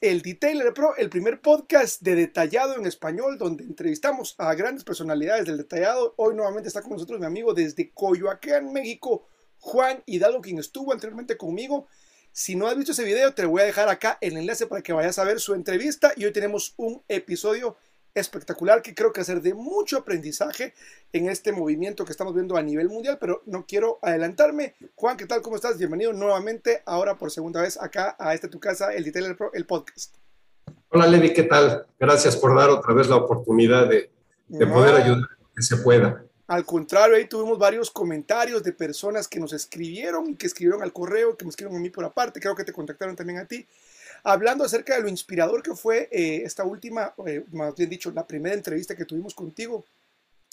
el Detailer Pro, el primer podcast de detallado en español donde entrevistamos a grandes personalidades del detallado. Hoy nuevamente está con nosotros mi amigo desde Coyoacán, México, Juan Hidalgo, quien estuvo anteriormente conmigo. Si no has visto ese video, te voy a dejar acá el enlace para que vayas a ver su entrevista. Y hoy tenemos un episodio espectacular que creo que va a ser de mucho aprendizaje en este movimiento que estamos viendo a nivel mundial, pero no quiero adelantarme. Juan, ¿qué tal? ¿Cómo estás? Bienvenido nuevamente, ahora por segunda vez acá a este tu casa, el Detailer Pro, el podcast. Hola Levi, ¿qué tal? Gracias por dar otra vez la oportunidad de, poder ayudar que se pueda. Al contrario, ahí tuvimos varios comentarios de personas que nos escribieron y que escribieron al correo, que me escribieron a mí por aparte, creo que te contactaron también a ti hablando acerca de lo inspirador que fue eh, esta última, eh, más bien dicho, la primera entrevista que tuvimos contigo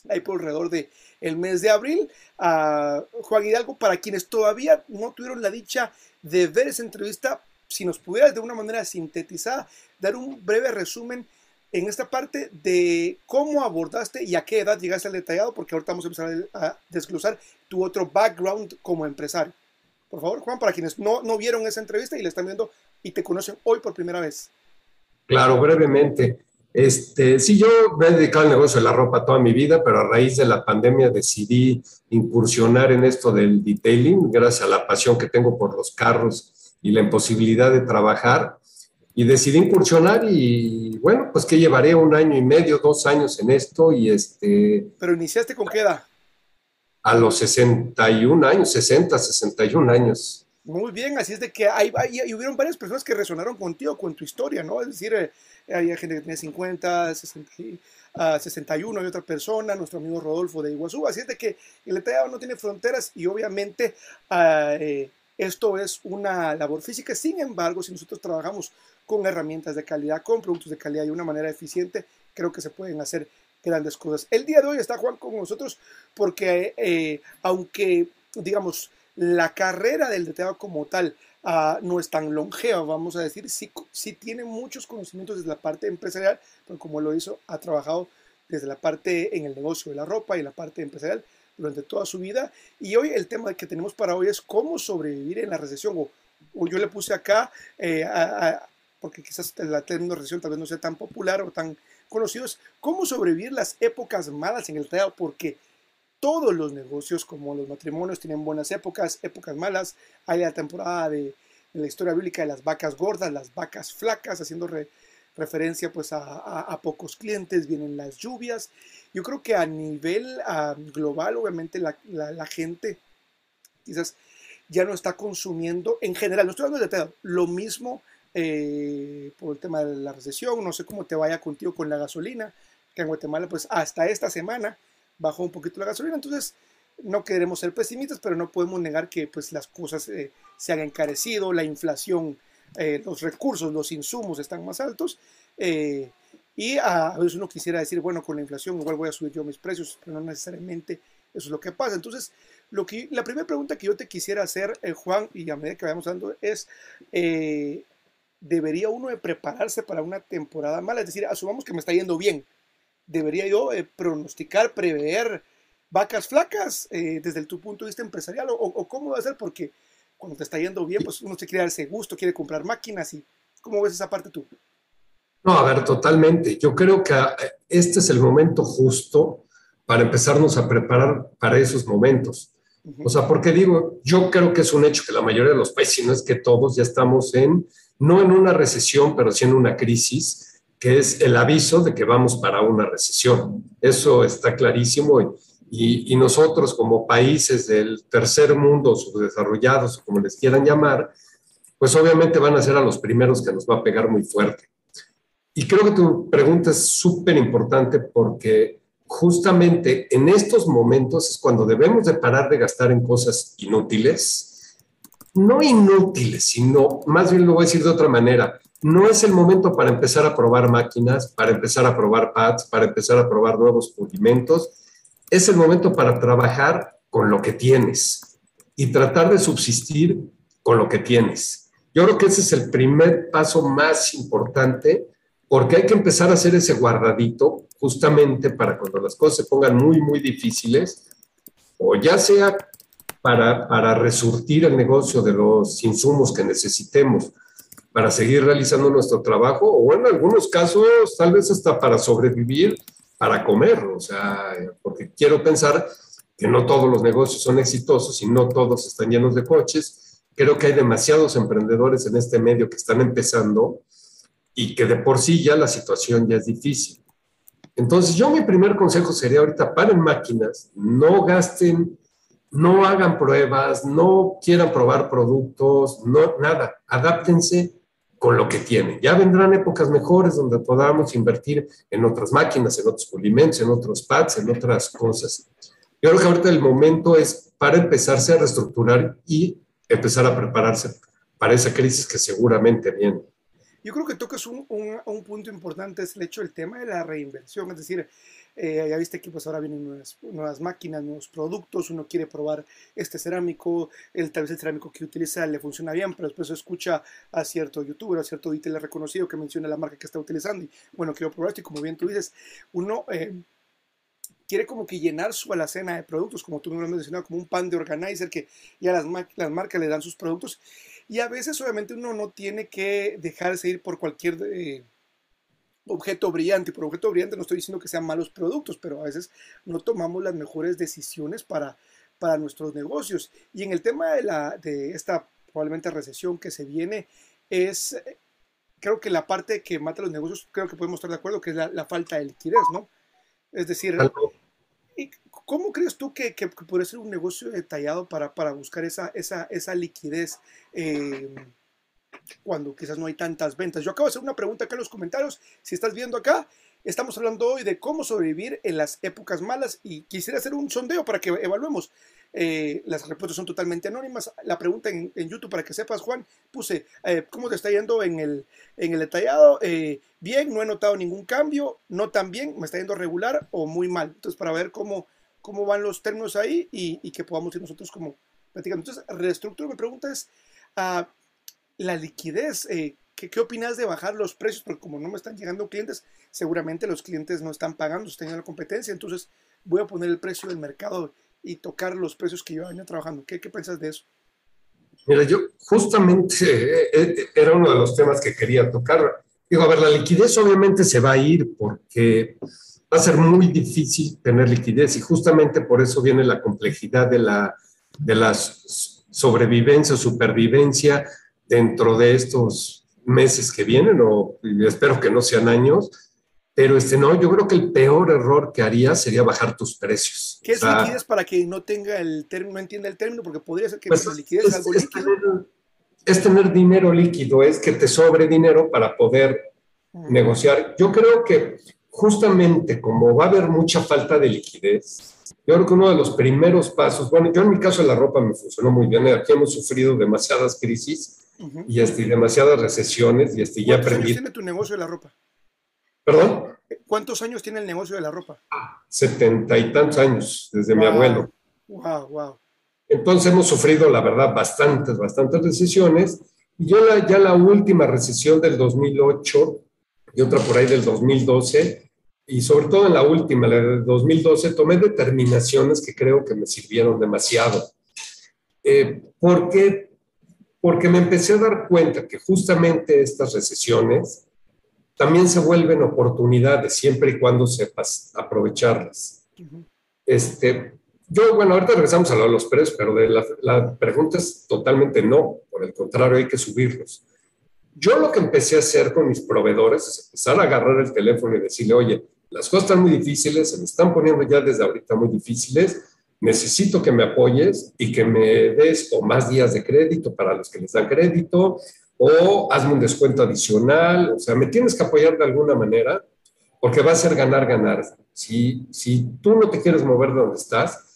ahí por alrededor del el mes de abril, a Juan Hidalgo, para quienes todavía no tuvieron la dicha de ver esa entrevista, si nos pudieras de una manera sintetizada dar un breve resumen en esta parte de cómo abordaste y a qué edad llegaste al detallado, porque ahorita vamos a empezar a desglosar tu otro background como empresario. Por favor, Juan, para quienes no, no vieron esa entrevista y la están viendo y te conocen hoy por primera vez. Claro, brevemente. Este, sí, yo me he dedicado al negocio de la ropa toda mi vida, pero a raíz de la pandemia decidí incursionar en esto del detailing, gracias a la pasión que tengo por los carros y la imposibilidad de trabajar. Y decidí incursionar y bueno, pues que llevaré un año y medio, dos años en esto y este... ¿Pero iniciaste con qué edad? A los 61 años, 60, 61 años. Muy bien, así es de que hay, hay, hubieron varias personas que resonaron contigo, con tu historia, ¿no? Es decir, eh, hay gente que tiene 50, 60, 61, hay otra persona, nuestro amigo Rodolfo de Iguazú, así es de que el detallado no tiene fronteras y obviamente ah, eh, esto es una labor física, sin embargo, si nosotros trabajamos con herramientas de calidad, con productos de calidad y de una manera eficiente, creo que se pueden hacer grandes cosas. El día de hoy está Juan con nosotros porque eh, aunque, digamos, la carrera del detallado como tal ah, no es tan longeva, vamos a decir, sí, sí, tiene muchos conocimientos desde la parte empresarial, pero como lo hizo, ha trabajado desde la parte en el negocio de la ropa y la parte empresarial durante toda su vida. Y hoy el tema que tenemos para hoy es cómo sobrevivir en la recesión. O, yo le puse acá, eh, porque quizás la término recesión tal vez no sea tan popular o tan conocido, es cómo sobrevivir las épocas malas en el teatro, porque todos los negocios, como los matrimonios, tienen buenas épocas, épocas malas. Hay la temporada de, la historia bíblica de las vacas gordas, las vacas flacas, haciendo referencia pues a, pocos clientes, vienen las lluvias. Yo creo que a nivel global, obviamente, la, gente quizás ya no está consumiendo, en general, no estoy hablando de lo mismo eh, por el tema de la recesión, no sé cómo te vaya contigo con la gasolina, que en Guatemala pues hasta esta semana bajó un poquito la gasolina, entonces no queremos ser pesimistas, pero no podemos negar que pues, las cosas eh, se han encarecido, la inflación, eh, los recursos, los insumos están más altos. Eh, y a, veces uno quisiera decir, bueno, con la inflación igual voy a subir yo mis precios, pero no necesariamente eso es lo que pasa. Entonces, lo que, la primera pregunta que yo te quisiera hacer, Juan, y a medida que vayamos dando, es, ¿debería uno prepararse para una temporada mala? Es decir, asumamos que me está yendo bien, debería yo eh, pronosticar, prever vacas flacas eh, desde tu punto de vista empresarial o, cómo va a ser? Porque cuando te está yendo bien, pues uno se quiere dar ese gusto, quiere comprar máquinas y ¿cómo ves esa parte tú? No, a ver, totalmente. Yo creo que eh, este es el momento justo para empezarnos a preparar para esos momentos. O sea, porque digo, yo creo que es un hecho que la mayoría de los países, si no es que todos, ya estamos en, no en una recesión, pero sí en una crisis que es el aviso de que vamos para una recesión. Eso está clarísimo y, nosotros como países del tercer mundo, subdesarrollados, como les quieran llamar, pues obviamente van a ser a los primeros que nos va a pegar muy fuerte. Y creo que tu pregunta es súper importante porque justamente en estos momentos es cuando debemos de parar de gastar en cosas inútiles, no inútiles, sino más bien lo voy a decir de otra manera, no es el momento para empezar a probar máquinas, para empezar a probar pads, para empezar a probar nuevos pulimentos. Es el momento para trabajar con lo que tienes y tratar de subsistir con lo que tienes. Yo creo que ese es el primer paso más importante porque hay que empezar a hacer ese guardadito justamente para cuando las cosas se pongan muy, muy difíciles, o ya sea para, para resurtir el negocio de los insumos que necesitemos, para seguir realizando nuestro trabajo o en algunos casos tal vez hasta para sobrevivir, para comer, o sea, porque quiero pensar que no todos los negocios son exitosos y no todos están llenos de coches. Creo que hay demasiados emprendedores en este medio que están empezando y que de por sí ya la situación ya es difícil. Entonces, yo mi primer consejo sería ahorita, paren máquinas, no gasten, no hagan pruebas, no quieran probar productos, no, nada, adáptense con lo que tienen. Ya vendrán épocas mejores donde podamos invertir en otras máquinas, en otros pulimentos, en otros pads, en otras cosas. Yo creo que ahorita el momento es para empezarse a reestructurar y empezar a prepararse para esa crisis que seguramente viene. Yo creo que tocas un, un, punto importante, es el hecho del tema de la reinversión, es decir, eh, ya viste que pues ahora vienen nuevas, máquinas, nuevos productos, uno quiere probar este cerámico, el, tal vez el cerámico que utiliza le funciona bien, pero después escucha a cierto youtuber, a cierto le reconocido que menciona la marca que está utilizando y bueno, quiero probar esto y como bien tú dices, uno... Eh, quiere como que llenar su alacena de productos, como tú me lo has mencionado, como un pan de organizer que ya las, las marcas le dan sus productos y a veces obviamente uno no tiene que dejarse ir por cualquier eh, objeto brillante. Por objeto brillante no estoy diciendo que sean malos productos, pero a veces no tomamos las mejores decisiones para, para nuestros negocios. Y en el tema de, la, de esta probablemente recesión que se viene, es creo que la parte que mata los negocios, creo que podemos estar de acuerdo, que es la, falta de liquidez, ¿no? Es decir, ¿Cómo crees tú que, que, puede ser un negocio detallado para, para buscar esa, esa, esa liquidez eh, cuando quizás no hay tantas ventas? Yo acabo de hacer una pregunta acá en los comentarios. Si estás viendo acá, estamos hablando hoy de cómo sobrevivir en las épocas malas y quisiera hacer un sondeo para que evaluemos. Eh, las respuestas son totalmente anónimas. La pregunta en, YouTube, para que sepas, Juan, puse, eh, ¿cómo te está yendo en el, en el detallado? bien, no he notado ningún cambio, no tan bien, me está yendo regular o muy mal. Entonces, para ver cómo, cómo van los términos ahí y, que podamos ir nosotros como platicando. Entonces, reestructura, mi pregunta es, uh, la liquidez, eh, ¿qué, ¿qué, opinas de bajar los precios? Porque como no me están llegando clientes, seguramente los clientes no están pagando, están en la competencia, entonces voy a poner el precio del mercado y tocar los precios que yo venía trabajando. ¿Qué, qué piensas de eso? Mira, yo justamente eh, eh, era uno de los temas que quería tocar. Digo, a ver, la liquidez obviamente se va a ir porque va a ser muy difícil tener liquidez y justamente por eso viene la complejidad de la, de la sobrevivencia supervivencia dentro de estos meses que vienen, o espero que no sean años, pero este no, yo creo que el peor error que haría sería bajar tus precios. ¿Qué es liquidez para que no tenga el término, no entienda el término? Porque podría ser que pues la liquidez es, algo líquido. Tener, es tener dinero líquido, es que te sobre dinero para poder negociar. Yo creo que justamente como va a haber mucha falta de liquidez, yo creo que uno de los primeros pasos, bueno, yo en mi caso de la ropa me funcionó muy bien, aquí hemos sufrido demasiadas crisis y este, demasiadas recesiones y este, ya aprendí. ¿Cuántos años tiene tu negocio de la ropa? ¿Perdón? ¿Cuántos años tiene el negocio de la ropa? Setenta y tantos años, desde mi abuelo. Wow, wow. Entonces hemos sufrido, la verdad, bastantes, bastantes recesiones. Y yo la, ya la última recesión del 2008 y otra por ahí del 2012, y sobre todo en la última, la del 2012, tomé determinaciones que creo que me sirvieron demasiado. Eh, ¿Por qué? Porque me empecé a dar cuenta que justamente estas recesiones también se vuelven oportunidades siempre y cuando sepas aprovecharlas. este, yo, bueno, ahorita regresamos a los precios, pero de la, la pregunta es totalmente no, por el contrario, hay que subirlos. Yo lo que empecé a hacer con mis proveedores es empezar a agarrar el teléfono y decirle, oye, las cosas están muy difíciles, se me están poniendo ya desde ahorita muy difíciles, necesito que me apoyes y que me des o más días de crédito para los que les dan crédito, o hazme un descuento adicional, o sea, me tienes que apoyar de alguna manera, porque va a ser ganar, ganar. Si, si tú no te quieres mover de donde estás,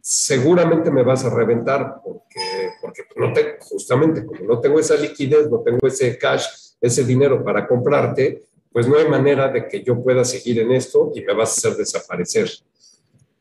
seguramente me vas a reventar porque, porque no te, justamente como no tengo esa liquidez, no tengo ese cash, ese dinero para comprarte, pues no hay manera de que yo pueda seguir en esto y me vas a hacer desaparecer.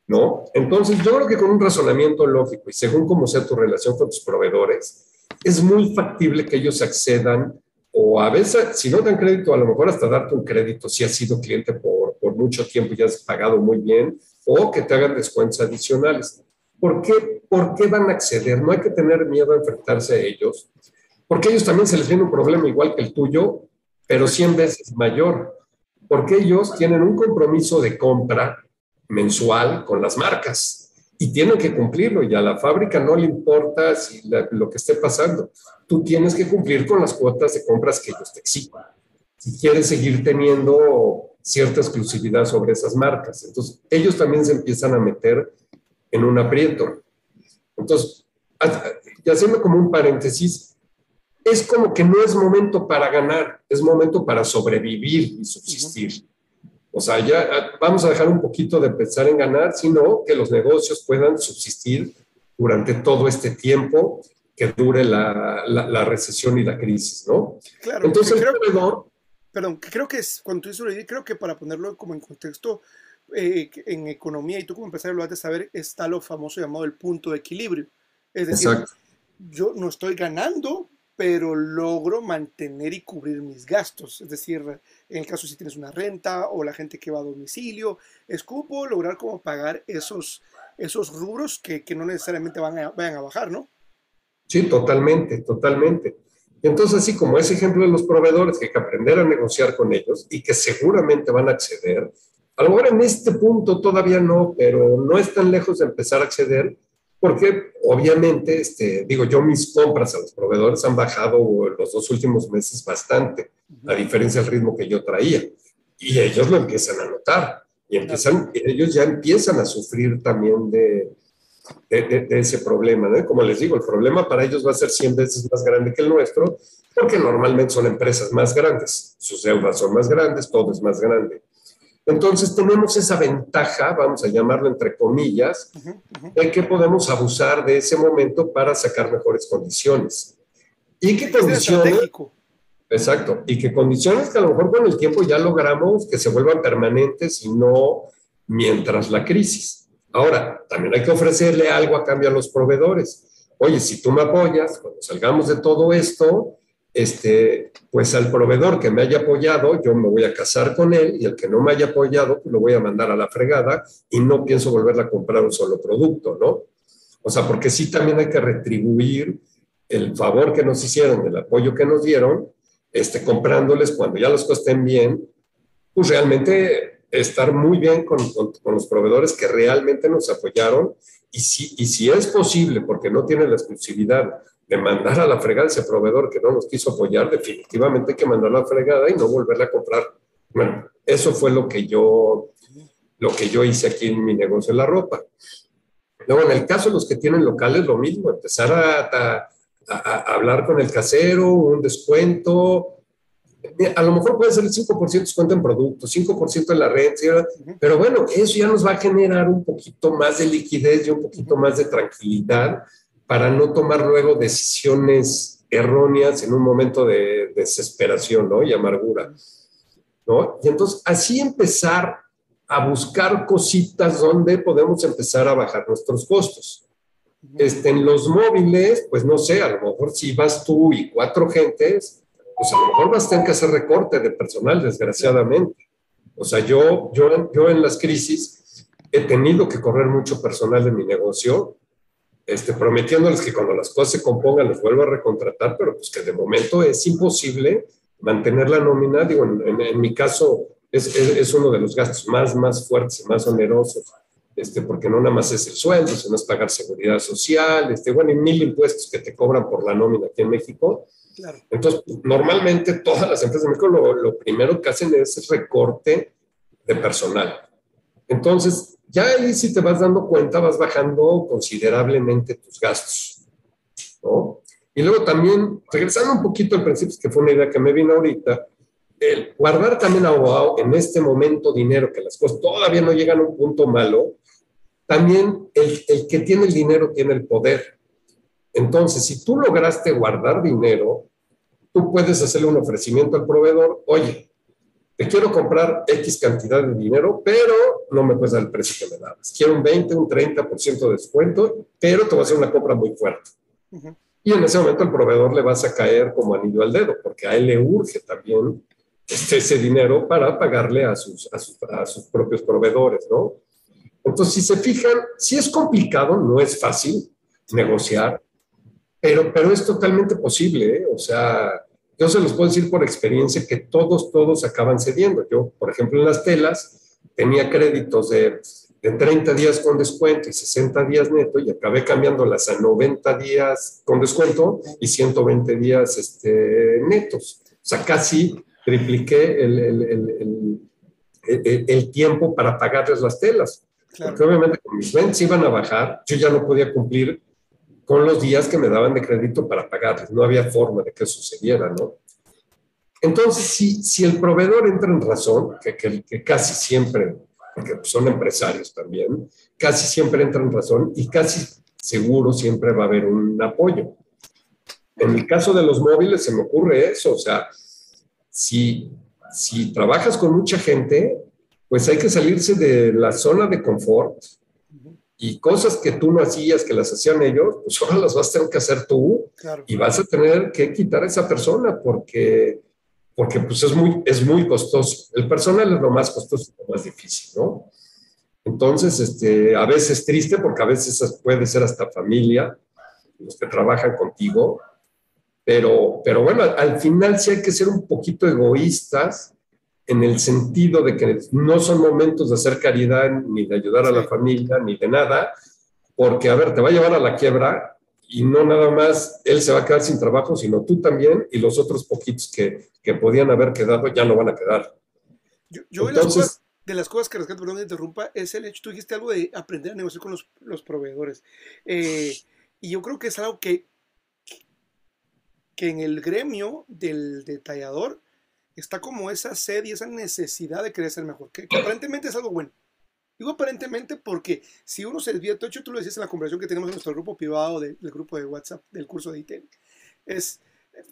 ¿No? Entonces, yo creo que con un razonamiento lógico y según cómo sea tu relación con tus proveedores, es muy factible que ellos accedan o a veces, si no dan crédito, a lo mejor hasta darte un crédito si has sido cliente por, por mucho tiempo y has pagado muy bien, o que te hagan descuentos adicionales. ¿Por qué, ¿Por qué van a acceder? No hay que tener miedo a enfrentarse a ellos, porque ellos también se les viene un problema igual que el tuyo, pero 100 veces mayor, porque ellos tienen un compromiso de compra mensual con las marcas y tienen que cumplirlo y a la fábrica no le importa si lo que esté pasando. Tú tienes que cumplir con las cuotas de compras que ellos te exigen. Si quieres seguir teniendo cierta exclusividad sobre esas marcas. Entonces, ellos también se empiezan a meter en un aprieto. Entonces, y haciendo como un paréntesis, es como que no es momento para ganar, es momento para sobrevivir y subsistir. O sea, ya ah, vamos a dejar un poquito de pensar en ganar, sino que los negocios puedan subsistir durante todo este tiempo que dure la, la, recesión y la crisis, ¿no? Claro, entonces el proveedor... Perdón, creo que es, cuando tú dices creo que para ponerlo como en contexto, eh, en economía, y tú como empresario lo has de saber, está lo famoso llamado el punto de equilibrio. Es decir, yo no estoy ganando, pero logro mantener y cubrir mis gastos. Es decir, en el caso si tienes una renta o la gente que va a domicilio, es como lograr como pagar esos, esos rubros que, que no necesariamente van a, vayan a bajar, ¿no? Sí, totalmente, totalmente. Entonces, así como ese ejemplo de los proveedores, que hay que aprender a negociar con ellos y que seguramente van a acceder, a lo mejor en este punto todavía no, pero no es tan lejos de empezar a acceder porque obviamente, este, digo, yo mis compras a los proveedores han bajado los dos últimos meses bastante, a diferencia del ritmo que yo traía. Y ellos lo empiezan a notar. Y empiezan, ellos ya empiezan a sufrir también de, de, ese problema. ¿no? Como les digo, el problema para ellos va a ser 100 veces más grande que el nuestro, porque normalmente son empresas más grandes. Sus deudas son más grandes, todo es más grande. Entonces tenemos esa ventaja, vamos a llamarlo entre comillas, de que podemos abusar de ese momento para sacar mejores condiciones. ¿Y qué condiciones? Exacto. Y qué condiciones que a lo mejor con el tiempo ya logramos que se vuelvan permanentes y no mientras la crisis. Ahora, también hay que ofrecerle algo a cambio a los proveedores. Oye, si tú me apoyas, cuando salgamos de todo esto, este, pues al proveedor que me haya apoyado, yo me voy a casar con él y el que no me haya apoyado, pues lo voy a mandar a la fregada y no pienso volverle a comprar un solo producto, ¿no? O sea, porque sí también hay que retribuir el favor que nos hicieron, el apoyo que nos dieron, este, comprándoles cuando ya las cosas estén bien, pues realmente estar muy bien con, con, los proveedores que realmente nos apoyaron y si, y si es posible, porque no tienen la exclusividad, de mandar a la fregada ese proveedor que no nos quiso apoyar, definitivamente hay que mandar a la fregada y no volverle a comprar. Bueno, eso fue lo que yo, lo que yo hice aquí en mi negocio de la ropa. Luego, en el caso de los que tienen locales, lo mismo, empezar a, a, hablar con el casero, un descuento. A lo mejor puede ser el 5% de descuento en productos, 5% en la renta, pero bueno, eso ya nos va a generar un poquito más de liquidez y un poquito más de tranquilidad para no tomar luego decisiones erróneas en un momento de desesperación ¿no? y amargura. ¿no? Y entonces así empezar a buscar cositas donde podemos empezar a bajar nuestros costos. Este, en los móviles, pues no sé, a lo mejor si vas tú y cuatro gentes, pues a lo mejor vas a tener que hacer recorte de personal, desgraciadamente. O sea, yo, yo, yo en las crisis he tenido que correr mucho personal de mi negocio este, prometiéndoles que cuando las cosas se compongan les vuelvo a recontratar, pero pues que de momento es imposible mantener la nómina. Digo, en, mi caso es, es, uno de los gastos más, más fuertes y más onerosos, este, porque no nada más es el sueldo, sino es pagar seguridad social, este, bueno, y mil impuestos que te cobran por la nómina aquí en México. Claro. Entonces, normalmente todas las empresas de México lo, lo primero que hacen es recorte de personal. Entonces, ya ahí si te vas dando cuenta, vas bajando considerablemente tus gastos. ¿no? Y luego también, regresando un poquito al principio, que fue una idea que me vino ahorita, el guardar también a en este momento dinero, que las cosas todavía no llegan a un punto malo, también el, el que tiene el dinero tiene el poder. Entonces, si tú lograste guardar dinero, tú puedes hacerle un ofrecimiento al proveedor, oye, te quiero comprar X cantidad de dinero, pero no me puedes dar el precio que me dabas. Quiero un 20, un 30% de descuento, pero te voy a hacer una compra muy fuerte. Y en ese momento el proveedor le vas a caer como anillo al dedo, porque a él le urge también este, ese dinero para pagarle a sus, a sus, propios proveedores, ¿no? Entonces, si se fijan, si es complicado, no es fácil negociar, pero, pero es totalmente posible, ¿eh? o sea, yo se los puedo decir por experiencia que todos, todos acaban cediendo. Yo, por ejemplo, en las telas tenía créditos de, de 30 días con descuento y 60 días neto y acabé cambiándolas a 90 días con descuento y 120 días este, netos. O sea, casi tripliqué el, el, el, el tiempo para pagarles las telas. Porque obviamente con mis ventas iban a bajar, yo ya no podía cumplir con los días que me daban de crédito para pagarles. No había forma de que sucediera, ¿no? Entonces, si, si el proveedor entra en razón, que, que, que casi siempre, porque son empresarios también, casi siempre entra en razón y casi seguro siempre va a haber un apoyo. En el caso de los móviles se me ocurre eso, o sea, si, si trabajas con mucha gente, pues hay que salirse de la zona de confort y cosas que tú no hacías, que las hacían ellos, pues ahora las vas a tener que hacer tú y vas a tener que quitar a esa persona porque, porque pues es muy, es muy costoso. El personal es lo más costoso y lo más difícil, ¿no? Entonces, este, a veces triste porque a veces puede ser hasta familia, los que trabajan contigo, pero, pero bueno, al final sí hay que ser un poquito egoístas en el sentido de que no son momentos de hacer caridad, ni de ayudar a la familia, ni de nada, porque, a ver, te va a llevar a la quiebra y no nada más él se va a quedar sin trabajo, sino tú también y los otros poquitos que, que podían haber quedado ya no van a quedar. Yo, Entonces, de, las cosas, que rescato, perdón me interrumpa, es el hecho, tú dijiste algo de aprender a negociar con los, los proveedores. Eh, y yo creo que es algo que, que en el gremio del detallador está como esa sed y esa necesidad de querer ser mejor, que, aparentemente es algo bueno. Digo aparentemente porque si uno se desvía, de hecho tú lo decías en la conversación que tenemos en nuestro grupo privado del grupo de WhatsApp del curso de IT, es,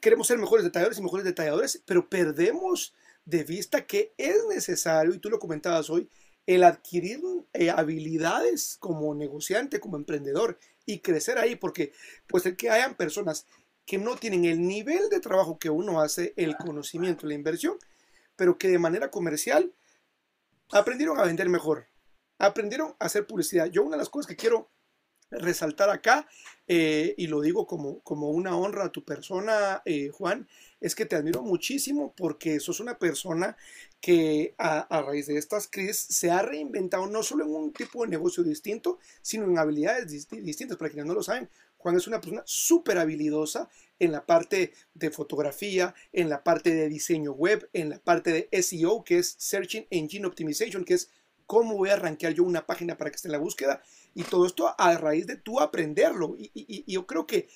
queremos ser mejores detalladores y mejores detalladores, pero perdemos de vista que es necesario, y tú lo comentabas hoy, el adquirir eh, habilidades como negociante, como emprendedor y crecer ahí, porque pues el que hayan personas que no tienen el nivel de trabajo que uno hace, el conocimiento, la inversión, pero que de manera comercial aprendieron a vender mejor, aprendieron a hacer publicidad. Yo una de las cosas que quiero resaltar acá, eh, y lo digo como, como una honra a tu persona, eh, Juan, es que te admiro muchísimo porque sos una persona que a, a, raíz de estas crisis se ha reinventado no solo en un tipo de negocio distinto, sino en habilidades distintas. Para quienes no lo saben, Juan es una persona súper habilidosa en la parte de fotografía, en la parte de diseño web, en la parte de SEO, que es Searching Engine Optimization, que es cómo voy a arranquear yo una página para que esté en la búsqueda. Y todo esto a raíz de tú aprenderlo. Y, yo creo que,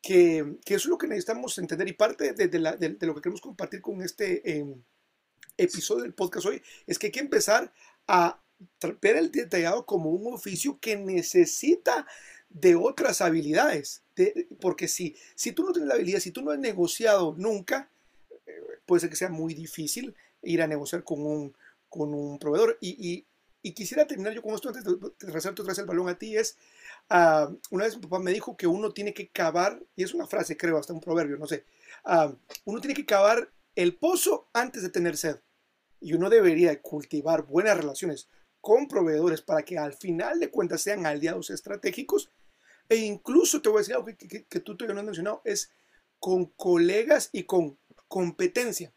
que, eso es lo que necesitamos entender. Y parte de, lo que queremos compartir con este em, episodio del podcast hoy es que hay que empezar a ver el detallado como un oficio que necesita de otras habilidades. porque si, si tú no tienes la habilidad, si tú no has negociado nunca, eh, puede ser que sea muy difícil ir a negociar con un, con un proveedor. Y, quisiera terminar yo con esto antes de, resaltar otra vez el balón a ti. Es, uh, una vez mi papá me dijo que uno tiene que cavar, y es una frase, creo, hasta un proverbio, no sé, uh, uno tiene que cavar el pozo antes de tener sed. Y uno debería cultivar buenas relaciones con proveedores para que al final de cuentas sean aliados estratégicos e incluso te voy a decir algo que, que, tú todavía no has mencionado, es con colegas y con competencia.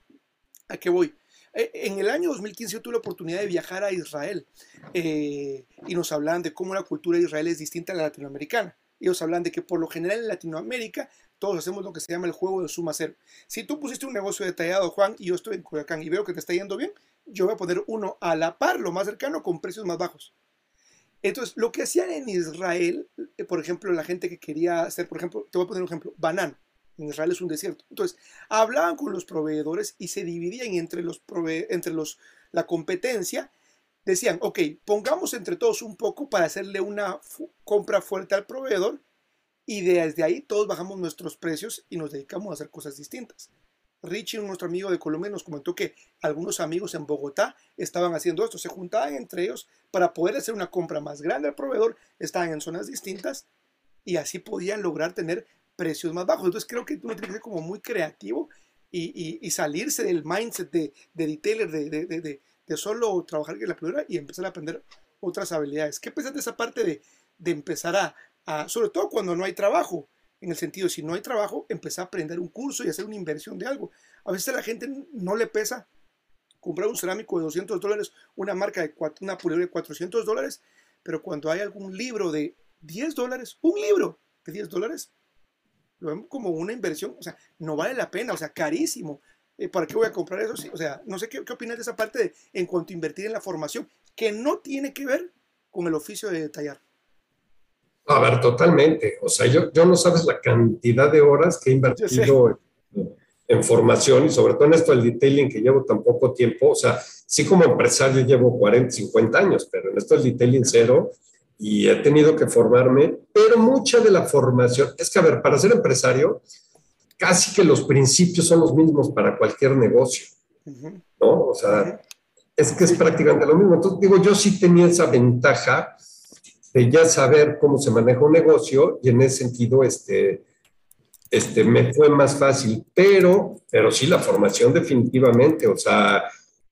¿A qué voy? E, en el año 2015 yo tuve la oportunidad de viajar a Israel eh, y nos hablan de cómo la cultura de Israel es distinta a la latinoamericana. Ellos hablan de que por lo general en Latinoamérica todos hacemos lo que se llama el juego de suma cero. Si tú pusiste un negocio detallado, Juan, y yo estoy en Coyoacán y veo que te está yendo bien, yo voy a poner uno a la par, lo más cercano, con precios más bajos. Entonces, lo que hacían en Israel, eh, por ejemplo, la gente que quería hacer, por ejemplo, te voy a poner un ejemplo, banán. En Israel es un desierto. Entonces, hablaban con los proveedores y se dividían entre los, entre los la competencia. Decían, ok, pongamos entre todos un poco para hacerle una compra fuerte al proveedor y desde ahí todos bajamos nuestros precios y nos dedicamos a hacer cosas distintas. Richie, nuestro amigo de Colombia, nos comentó que algunos amigos en Bogotá estaban haciendo esto, se juntaban entre ellos para poder hacer una compra más grande al proveedor, estaban en zonas distintas y así podían lograr tener precios más bajos. Entonces creo que uno tiene que ser como muy creativo y, salirse del mindset de, de detailer, de, de, solo trabajar en la proveedora y empezar a aprender otras habilidades. ¿Qué piensas de esa parte de, empezar a, sobre todo cuando no hay trabajo, en el sentido, si no hay trabajo, empezar a aprender un curso y hacer una inversión de algo. A veces a la gente no le pesa comprar un cerámico de 200 dólares, una marca de una pulidora de 400 dólares, pero cuando hay algún libro de 10 dólares, un libro de 10 dólares, lo vemos como una inversión, o sea, no vale la pena, o sea, carísimo. Eh, ¿Para qué voy a comprar eso? o sea, no sé qué, qué opinas de esa parte de, en cuanto a invertir en la formación, que no tiene que ver con el oficio de detallar. A ver, totalmente. O sea, yo, yo no sabes la cantidad de horas que he invertido en, formación y sobre todo en esto del detailing que llevo tan poco tiempo. O sea, sí como empresario llevo 40, 50 años, pero en esto del detailing cero y he tenido que formarme, pero mucha de la formación, es que a ver, para ser empresario, casi que los principios son los mismos para cualquier negocio, ¿no? O sea, es que es prácticamente lo mismo. Entonces, digo, yo sí tenía esa ventaja de ya saber cómo se maneja un negocio y en ese sentido, este, este, me fue más fácil, pero, pero sí la formación definitivamente, o sea,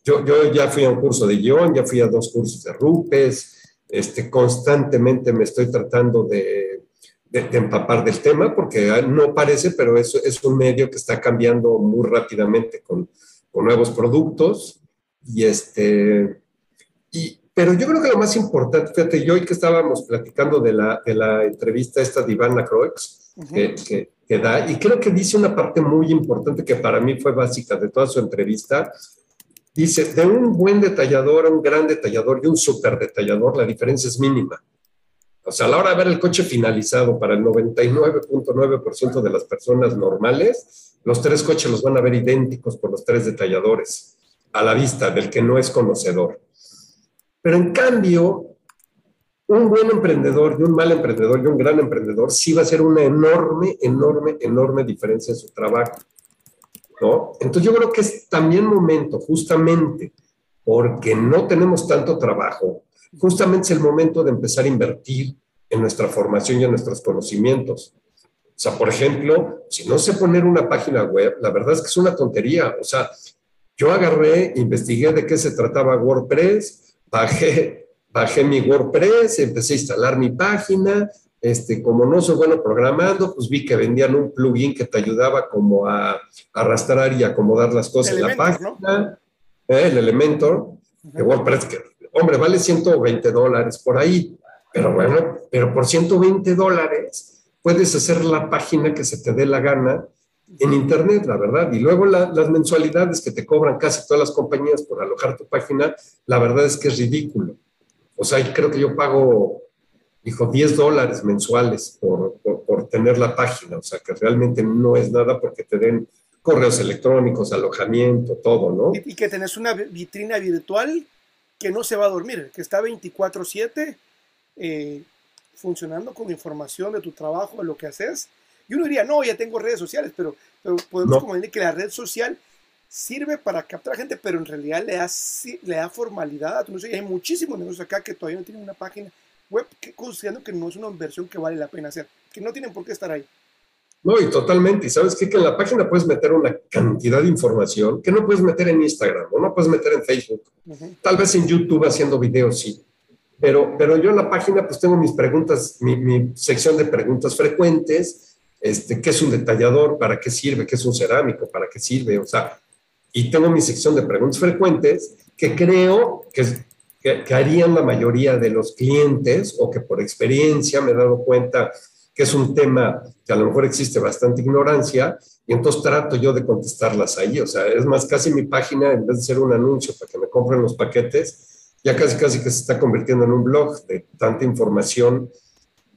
yo, yo ya fui a un curso de guion, ya fui a dos cursos de RUPES, este, constantemente me estoy tratando de, de, empapar del tema, porque no parece, pero es, es un medio que está cambiando muy rápidamente con, con nuevos productos. Y este, y, pero yo creo que lo más importante, fíjate, yo hoy que estábamos platicando de la, de la entrevista esta de Iván Lacroix, que, que, que, da, y creo que dice una parte muy importante que para mí fue básica de toda su entrevista, Dice, de un buen detallador a un gran detallador y un super detallador, la diferencia es mínima. O sea, a la hora de ver el coche finalizado para el 99.9% de las personas normales, los tres coches los van a ver idénticos por los tres detalladores, a la vista del que no es conocedor. Pero en cambio, un buen emprendedor y un mal emprendedor y un gran emprendedor sí va a hacer una enorme, enorme, enorme diferencia en su trabajo. Entonces yo creo que es también momento, justamente porque no tenemos tanto trabajo, justamente es el momento de empezar a invertir en nuestra formación y en nuestros conocimientos. O sea, por ejemplo, si no sé poner una página web, la verdad es que es una tontería. O sea, yo agarré, investigué de qué se trataba WordPress, bajé, bajé mi WordPress, empecé a instalar mi página, este, como no soy bueno programando, pues vi que vendían un plugin que te ayudaba como a, arrastrar y acomodar las cosas en la página, ¿eh? el Elementor, de WordPress, que, hombre, vale 120 dólares por ahí, pero bueno, pero por 120 dólares puedes hacer la página que se te dé la gana en Internet, la verdad. Y luego las mensualidades que te cobran casi todas las compañías por alojar tu página, la verdad es que es ridículo. O sea, creo que yo pago dijo 10 dólares mensuales por, por, tener la página, o sea que realmente no es nada porque te den correos electrónicos, alojamiento, todo, ¿no? Y, que tenés una vitrina virtual que no se va a dormir, que está 24/7 eh, funcionando con información de tu trabajo, de lo que haces. Y uno diría, no, ya tengo redes sociales, pero, pero podemos como decir que la red social sirve para captar gente, pero en realidad le da, le da formalidad a tu negocio. Y hay muchísimos negocios acá que todavía no tienen una página web, considerando que no es una inversión que vale la pena hacer, que no tienen por qué estar ahí. No, y totalmente. Y sabes qué? que en la página puedes meter una cantidad de información que no puedes meter en Instagram o no puedes meter en Facebook. Tal vez en YouTube haciendo videos, sí. Pero, pero yo en la página pues tengo mis preguntas, mi, mi, sección de preguntas frecuentes, este, qué es un detallador, para qué sirve, qué es un cerámico, para qué sirve, o sea, y tengo mi sección de preguntas frecuentes que creo que que, harían la mayoría de los clientes o que por experiencia me he dado cuenta que es un tema que a lo mejor existe bastante ignorancia y entonces trato yo de contestarlas ahí. O sea, es más, casi mi página, en vez de ser un anuncio para que me compren los paquetes, ya casi casi que se está convirtiendo en un blog de tanta información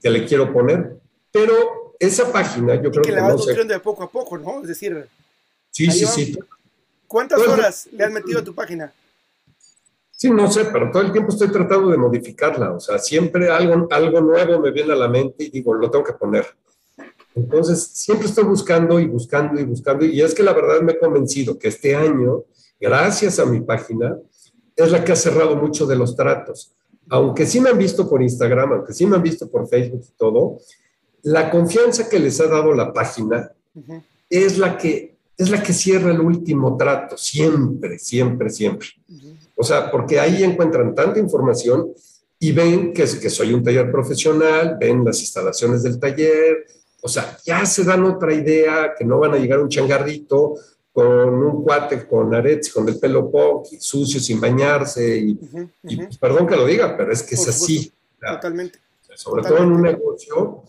que le quiero poner. Pero esa página yo creo que... la vas nutriendo de poco a poco, ¿no? Es decir... Sí, sí, sí. ¿Cuántas pues, horas le has metido a tu página? Sí, no sé, pero todo el tiempo estoy tratando de modificarla. O sea, siempre algo, algo nuevo me viene a la mente y digo, lo tengo que poner. Entonces, siempre estoy buscando y buscando y buscando. Y es que la verdad me he convencido que este año, gracias a mi página, es la que ha cerrado mucho de los tratos. Aunque sí me han visto por Instagram, aunque sí me han visto por Facebook y todo, la confianza que les ha dado la página es, la que, es la que cierra el último trato, siempre, siempre, siempre. O sea, porque ahí encuentran tanta información y ven que, que soy un taller profesional, ven las instalaciones del taller, O sea, ya se dan otra idea que no van a llegar un changarrito con un cuate con aretes, con el pelo pop, sucio, sin bañarse. Y, perdón que lo diga, pero es que es así. Totalmente. Sobre todo en un negocio,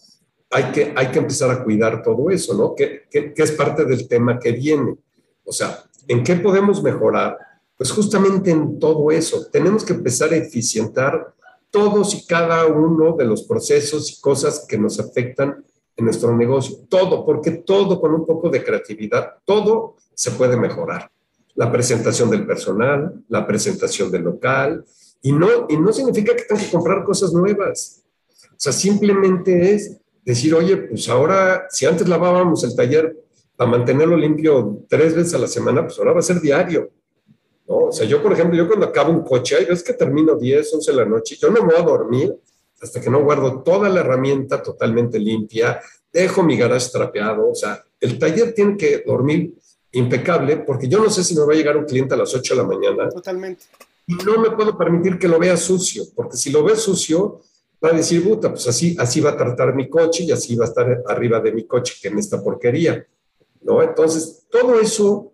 hay que, hay que empezar a cuidar todo eso, ¿no? Que, que, es parte del tema que viene. O sea, ¿en qué podemos mejorar? Pues justamente en todo eso. Tenemos que empezar a eficientar todos y cada uno de los procesos y cosas que nos afectan en nuestro negocio. Todo, porque todo con un poco de creatividad, todo se puede mejorar. La presentación del personal, la presentación del local, y no, y no significa que tengan que comprar cosas nuevas. O sea, simplemente es decir, oye, pues ahora, si antes lavábamos el taller para mantenerlo limpio tres veces a la semana, pues ahora va a ser diario. ¿no? O sea, yo, por ejemplo, yo cuando acabo un coche, hay veces que termino 10, 11 de la noche, yo no me voy a dormir hasta que no guardo toda la herramienta totalmente limpia, dejo mi garage trapeado, o sea, el taller tiene que dormir impecable porque yo no sé si me va a llegar un cliente a las 8 de la mañana. Totalmente. Y no me puedo permitir que lo vea sucio, porque si lo ve sucio, va a decir, puta, pues así, así va a tratar mi coche y así va a estar arriba de mi coche que en esta porquería, ¿no? Entonces, todo eso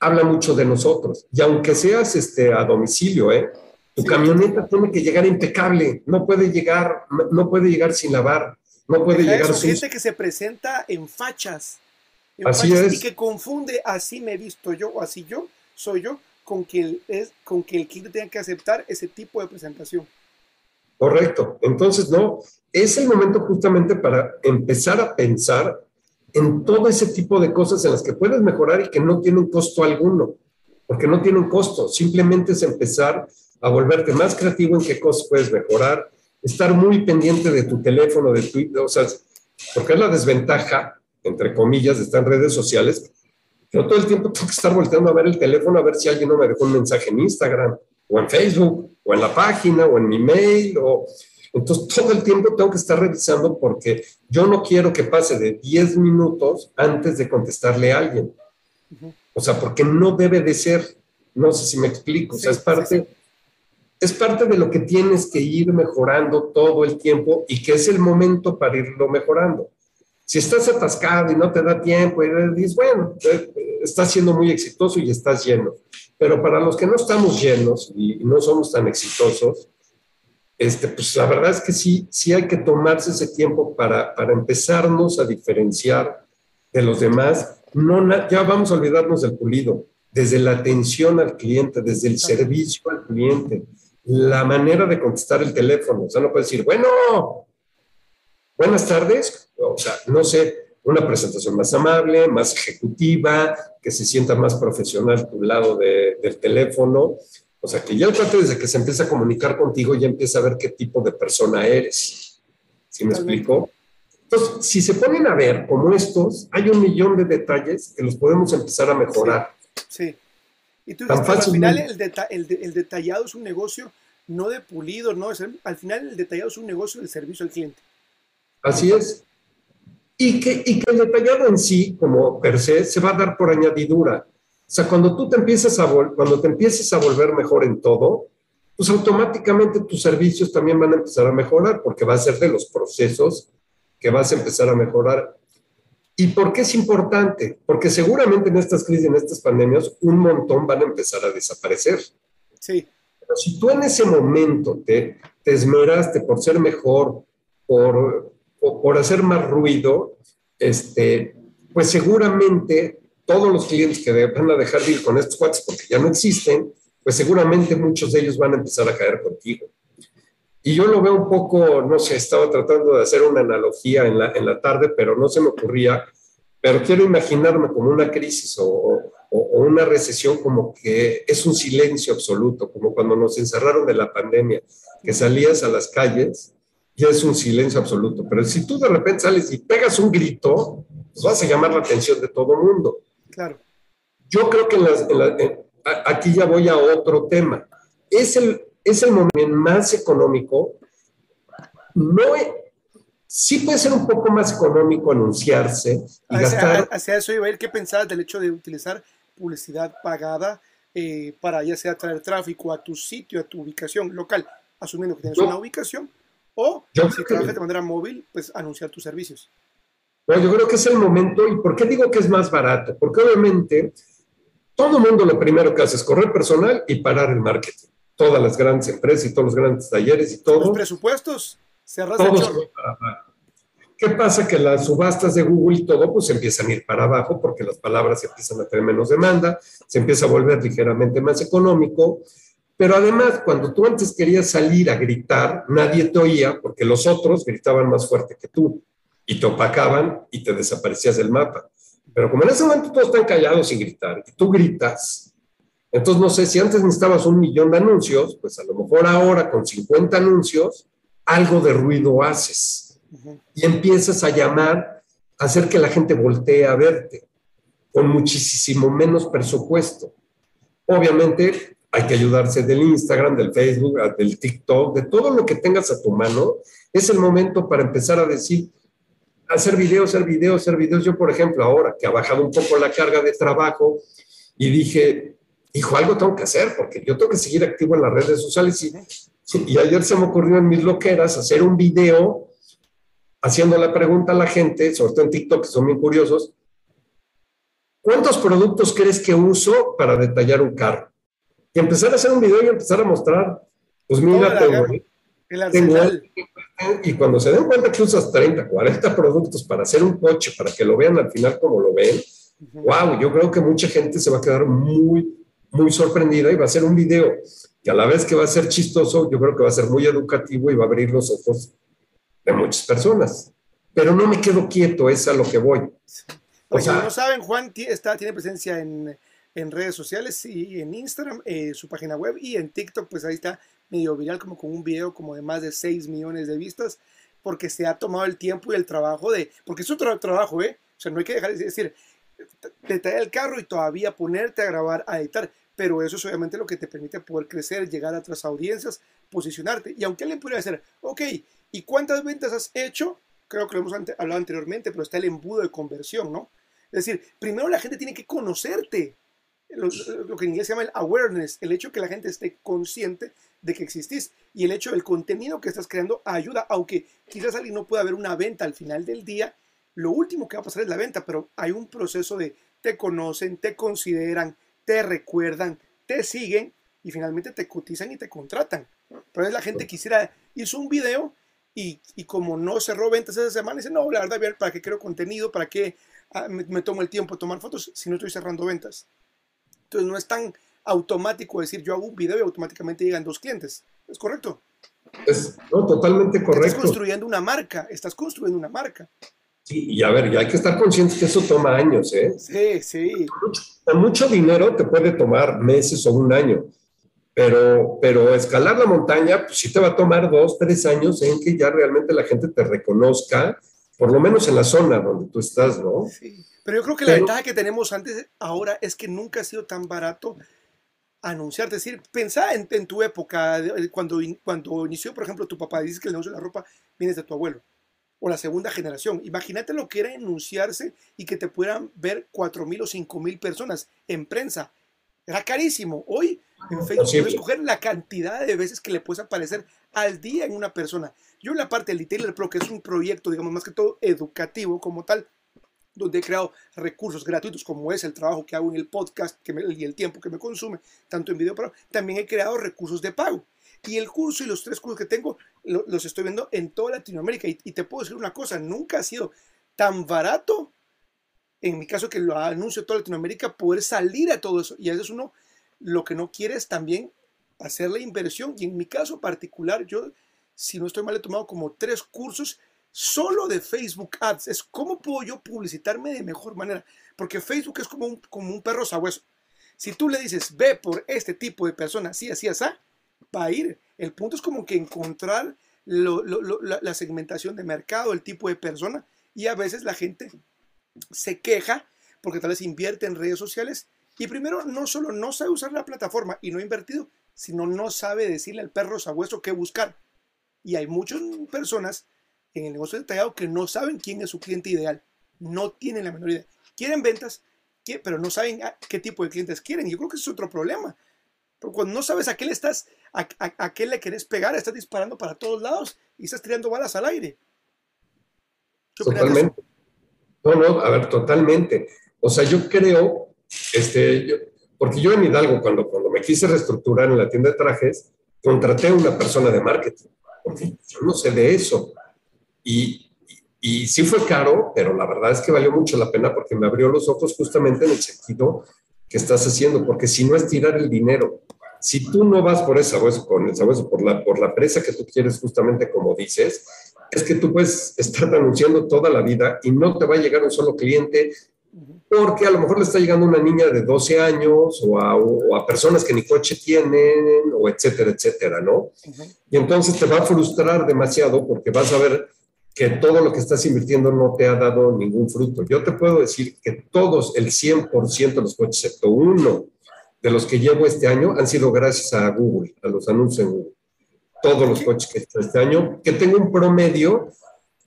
habla mucho de nosotros. Y aunque seas este, a domicilio, ¿eh? Tu camioneta tiene que llegar impecable, no puede llegar, no puede llegar sin lavar, no puede llegar sin... gente que se presenta en fachas, así es. y que confunde así me he visto yo o así yo soy yo con que es con que el cliente tenga que aceptar ese tipo de presentación. Correcto. Entonces, no, es el momento justamente para empezar a pensar en todo ese tipo de cosas en las que puedes mejorar y que no tienen costo alguno, porque no tienen costo, simplemente es empezar a volverte más creativo en qué cosas puedes mejorar, estar muy pendiente de tu teléfono, de tu, o sea, porque es la desventaja, entre comillas, de estar en redes sociales, yo todo el tiempo tengo que estar volteando a ver el teléfono a ver si alguien no me dejó un mensaje en Instagram, o en Facebook, o en la página, o en mi mail, o entonces, todo el tiempo tengo que estar revisando porque yo no quiero que pase de 10 minutos antes de contestarle a alguien. O sea, porque no debe de ser, no sé si me explico, o sea, es parte, es parte de lo que tienes que ir mejorando todo el tiempo y que es el momento para irlo mejorando. Si estás atascado y no te da tiempo y dices, bueno, eh, estás siendo muy exitoso y estás lleno. Pero para los que no estamos llenos y no somos tan exitosos, este, pues la verdad es que sí, sí hay que tomarse ese tiempo para, para empezarnos a diferenciar de los demás. No, ya vamos a olvidarnos del pulido, desde la atención al cliente, desde el servicio al cliente, la manera de contestar el teléfono. O sea, no puedes decir, bueno, buenas tardes. O sea, no sé, una presentación más amable, más ejecutiva, que se sienta más profesional tu lado del teléfono. O sea, que ya el cuate desde que se empieza a comunicar contigo ya empieza a ver qué tipo de persona eres. ¿Sí me explico? Entonces, si se ponen a ver como estos, hay un millón de detalles que los podemos empezar a mejorar. Sí. Y tú dices, al final el, detallado es un negocio no de pulido, no, al final el detallado es un negocio del servicio al cliente. Así es. Y que, y que el detallado en sí, como per se, se va a dar por añadidura. O sea, cuando tú te empiezas a, cuando te empieces a volver mejor en todo, pues automáticamente tus servicios también van a empezar a mejorar, porque va a ser de los procesos que vas a empezar a mejorar. ¿Y por qué es importante? Porque seguramente en estas crisis, en estas pandemias, un montón van a empezar a desaparecer. Sí. Pero si tú en ese momento te, te esmeraste por ser mejor, por, por hacer más ruido, este, pues seguramente todos los clientes que van a dejar de ir con estos cuates porque ya no existen, pues seguramente muchos de ellos van a empezar a caer contigo. Y yo lo veo un poco, no sé, estaba tratando de hacer una analogía en la, en la tarde, pero no se me ocurría, pero quiero imaginarme como una crisis o, o, una recesión como que es un silencio absoluto, como cuando nos encerraron de la pandemia, que salías a las calles y es un silencio absoluto. Pero si tú de repente sales y pegas un grito, pues vas a llamar la atención de todo el mundo. Claro. Yo creo que aquí ya voy a otro tema. Es el, es el momento más económico. No, sí puede ser un poco más económico anunciarse y hacia, gastar. Hacia eso iba a ir, ¿qué pensabas del hecho de utilizar publicidad pagada eh, para ya sea traer tráfico a tu sitio, a tu ubicación local, asumiendo que tienes una ubicación, o si trabajas de manera móvil, pues anunciar tus servicios? No, yo creo que es el momento. ¿Y por qué digo que es más barato? Porque obviamente todo el mundo lo primero que hace es correr personal y parar el marketing. Todas las grandes empresas y todos los grandes talleres y todo. Los presupuestos se ¿Qué pasa? Que las subastas de Google y todo, pues empiezan a ir para abajo porque las palabras empiezan a tener menos demanda, se empieza a volver ligeramente más económico. Pero además, cuando tú antes querías salir a gritar, nadie te oía porque los otros gritaban más fuerte que tú y te opacaban y te desaparecías del mapa. Pero como en ese momento todos están callados sin gritar y tú gritas, entonces no sé si antes necesitabas un millón de anuncios, pues a lo mejor ahora con 50 anuncios, algo de ruido haces y empiezas a llamar, a hacer que la gente voltee a verte con muchísimo menos presupuesto. Obviamente hay que ayudarse del Instagram, del Facebook, del TikTok, de todo lo que tengas a tu mano. Es el momento para empezar a decir, hacer videos, hacer videos, hacer videos. Yo, por ejemplo, ahora que ha bajado un poco la carga de trabajo y dije, hijo, algo tengo que hacer porque yo tengo que seguir activo en las redes sociales. Y, ayer se me ocurrió en mis loqueras hacer un video haciendo la pregunta a la gente, sobre todo en TikTok, que son bien curiosos. ¿Cuántos productos crees que uso para detallar un carro? Y empezar a hacer un video y empezar a mostrar, pues mira, tengo, y cuando se den cuenta que usas 30, 40 productos para hacer un coche, para que lo vean al final como lo ven, wow, yo creo que mucha gente se va a quedar muy, muy sorprendida y va a ser un video que a la vez que va a ser chistoso, yo creo que va a ser muy educativo y va a abrir los ojos de muchas personas. Pero no me quedo quieto, es a lo que voy. O sea, no saben, Juan está, tiene presencia en, en redes sociales y en Instagram, eh, su página web y en TikTok, pues ahí está medio viral, como con un video como de más de 6 millones de vistas, porque se ha tomado el tiempo y el trabajo de, porque es otro trabajo, ¿eh? O sea, no hay que dejar de decir, detallar el carro y todavía ponerte a grabar, a editar, pero eso es obviamente lo que te permite poder crecer, llegar a otras audiencias, posicionarte. Y aunque alguien podría decir, ok, ¿y cuántas ventas has hecho? Creo que lo hemos hablado anteriormente, pero está el embudo de conversión, ¿no? Es decir, primero la gente tiene que conocerte, lo, que en inglés se llama el awareness, el hecho que la gente esté consciente de que existís y el hecho del contenido que estás creando ayuda, aunque quizás alguien no pueda ver una venta al final del día, lo último que va a pasar es la venta, pero hay un proceso de te conocen, te consideran, te recuerdan, te siguen y finalmente te cotizan y te contratan. Pero la gente quisiera, hizo un video y, como no cerró ventas esa semana, dice, no, la verdad, ¿para qué creo contenido? ¿Para qué ah, me tomo el tiempo de tomar fotos si no estoy cerrando ventas? Entonces no es tan automático decir yo hago un video y automáticamente llegan dos clientes. ¿Es correcto? Es no, totalmente correcto. Estás construyendo una marca, estás construyendo una marca. Sí, y a ver, ya hay que estar consciente que eso toma años, ¿eh? Sí, sí. Mucho, mucho dinero te puede tomar meses o un año, pero, pero escalar la montaña, pues sí te va a tomar dos, tres años en que ya realmente la gente te reconozca, por lo menos en la zona donde tú estás, ¿no? Sí. Pero yo creo que la ventaja que tenemos antes, ahora, es que nunca ha sido tan barato anunciar. Es decir, pensá en, tu época, cuando, cuando inició, por ejemplo, tu papá, dices que el negocio de la ropa viene de tu abuelo, o la segunda generación. Imagínate lo que era anunciarse y que te pudieran ver cuatro mil o cinco mil personas en prensa. Era carísimo. Hoy en Facebook puedes escoger la cantidad de veces que le puedes aparecer al día en una persona. Yo en la parte del Retailer Pro, que es un proyecto, digamos, más que todo educativo como tal, donde he creado recursos gratuitos, como es el trabajo que hago en el podcast y el tiempo que me consume, tanto en video, pero también he creado recursos de pago. Y el curso y los tres cursos que tengo los estoy viendo en toda Latinoamérica. Y, te puedo decir una cosa, nunca ha sido tan barato, en mi caso que lo anuncio toda Latinoamérica, poder salir a todo eso. Y a veces uno lo que no quiere es también hacer la inversión. Y en mi caso particular, yo, si no estoy mal, he tomado como tres cursos solo de Facebook Ads. Es cómo puedo yo publicitarme de mejor manera. Porque Facebook es como un, como un perro sabueso. Si tú le dices, ve por este tipo de persona, así, así, así, va a ir. El punto es como que encontrar la, segmentación de mercado, el tipo de persona. Y a veces la gente se queja porque tal vez invierte en redes sociales y primero no solo no sabe usar la plataforma y no ha invertido, sino no sabe decirle al perro sabueso qué buscar. Y hay muchas personas en el negocio detallado que no saben quién es su cliente ideal. No tienen la menor idea. Quieren ventas, pero no saben qué tipo de clientes quieren. Yo creo que ese es otro problema. Porque cuando no sabes a qué le estás, a, qué le querés pegar, estás disparando para todos lados y estás tirando balas al aire. Totalmente. No, no, a ver, totalmente. O sea, yo creo, este, porque yo en Hidalgo, cuando, cuando me quise reestructurar en la tienda de trajes, contraté a una persona de marketing, yo no sé de eso. Y, y, sí fue caro, pero la verdad es que valió mucho la pena porque me abrió los ojos justamente en el sentido que estás haciendo, porque si no es tirar el dinero, si tú no vas por esa hueso, con esa hueso, por la, por la presa que tú quieres, justamente como dices, es que tú puedes estar anunciando toda la vida y no te va a llegar un solo cliente, porque a lo mejor le está llegando una niña de 12 años o a, personas que ni coche tienen, o etcétera, etcétera, ¿no? Y entonces te va a frustrar demasiado porque vas a ver que todo lo que estás invirtiendo no te ha dado ningún fruto. Yo te puedo decir que todos, el 100% de los coches, excepto uno de los que llevo este año, han sido gracias a Google, a los anuncios en Google. Todos los coches que he hecho este año, que tengo un promedio,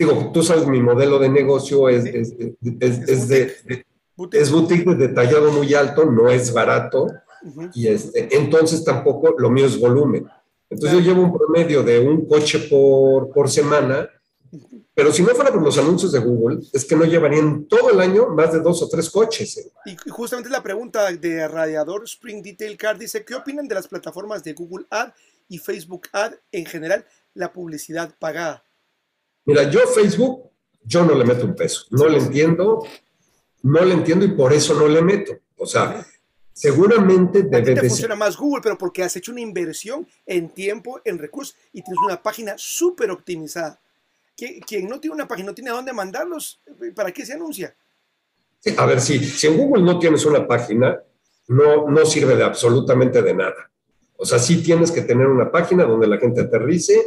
digo, tú sabes, mi modelo de negocio es, es, es, de, es boutique de detallado muy alto, no es barato, y este, entonces tampoco lo mío es volumen. Entonces yo llevo un promedio de un coche por, por semana, pero si no fuera por los anuncios de Google, es que no llevarían todo el año más de dos o tres coches. ¿eh? Y justamente la pregunta de Radiador Spring Detail Car dice, ¿qué opinan de las plataformas de Google Ad y Facebook Ad en general, la publicidad pagada? Mira, yo Facebook, yo no le meto un peso, no le entiendo, no le entiendo y por eso no le meto. O sea, seguramente debe te funciona más Google, pero porque has hecho una inversión en tiempo, en recursos y tienes una página súper optimizada. Quien no tiene una página, no tiene a dónde mandarlos, ¿para qué se anuncia? a ver, si, si en Google no tienes una página, no, no sirve de absolutamente de nada. O sea, sí tienes que tener una página donde la gente aterrice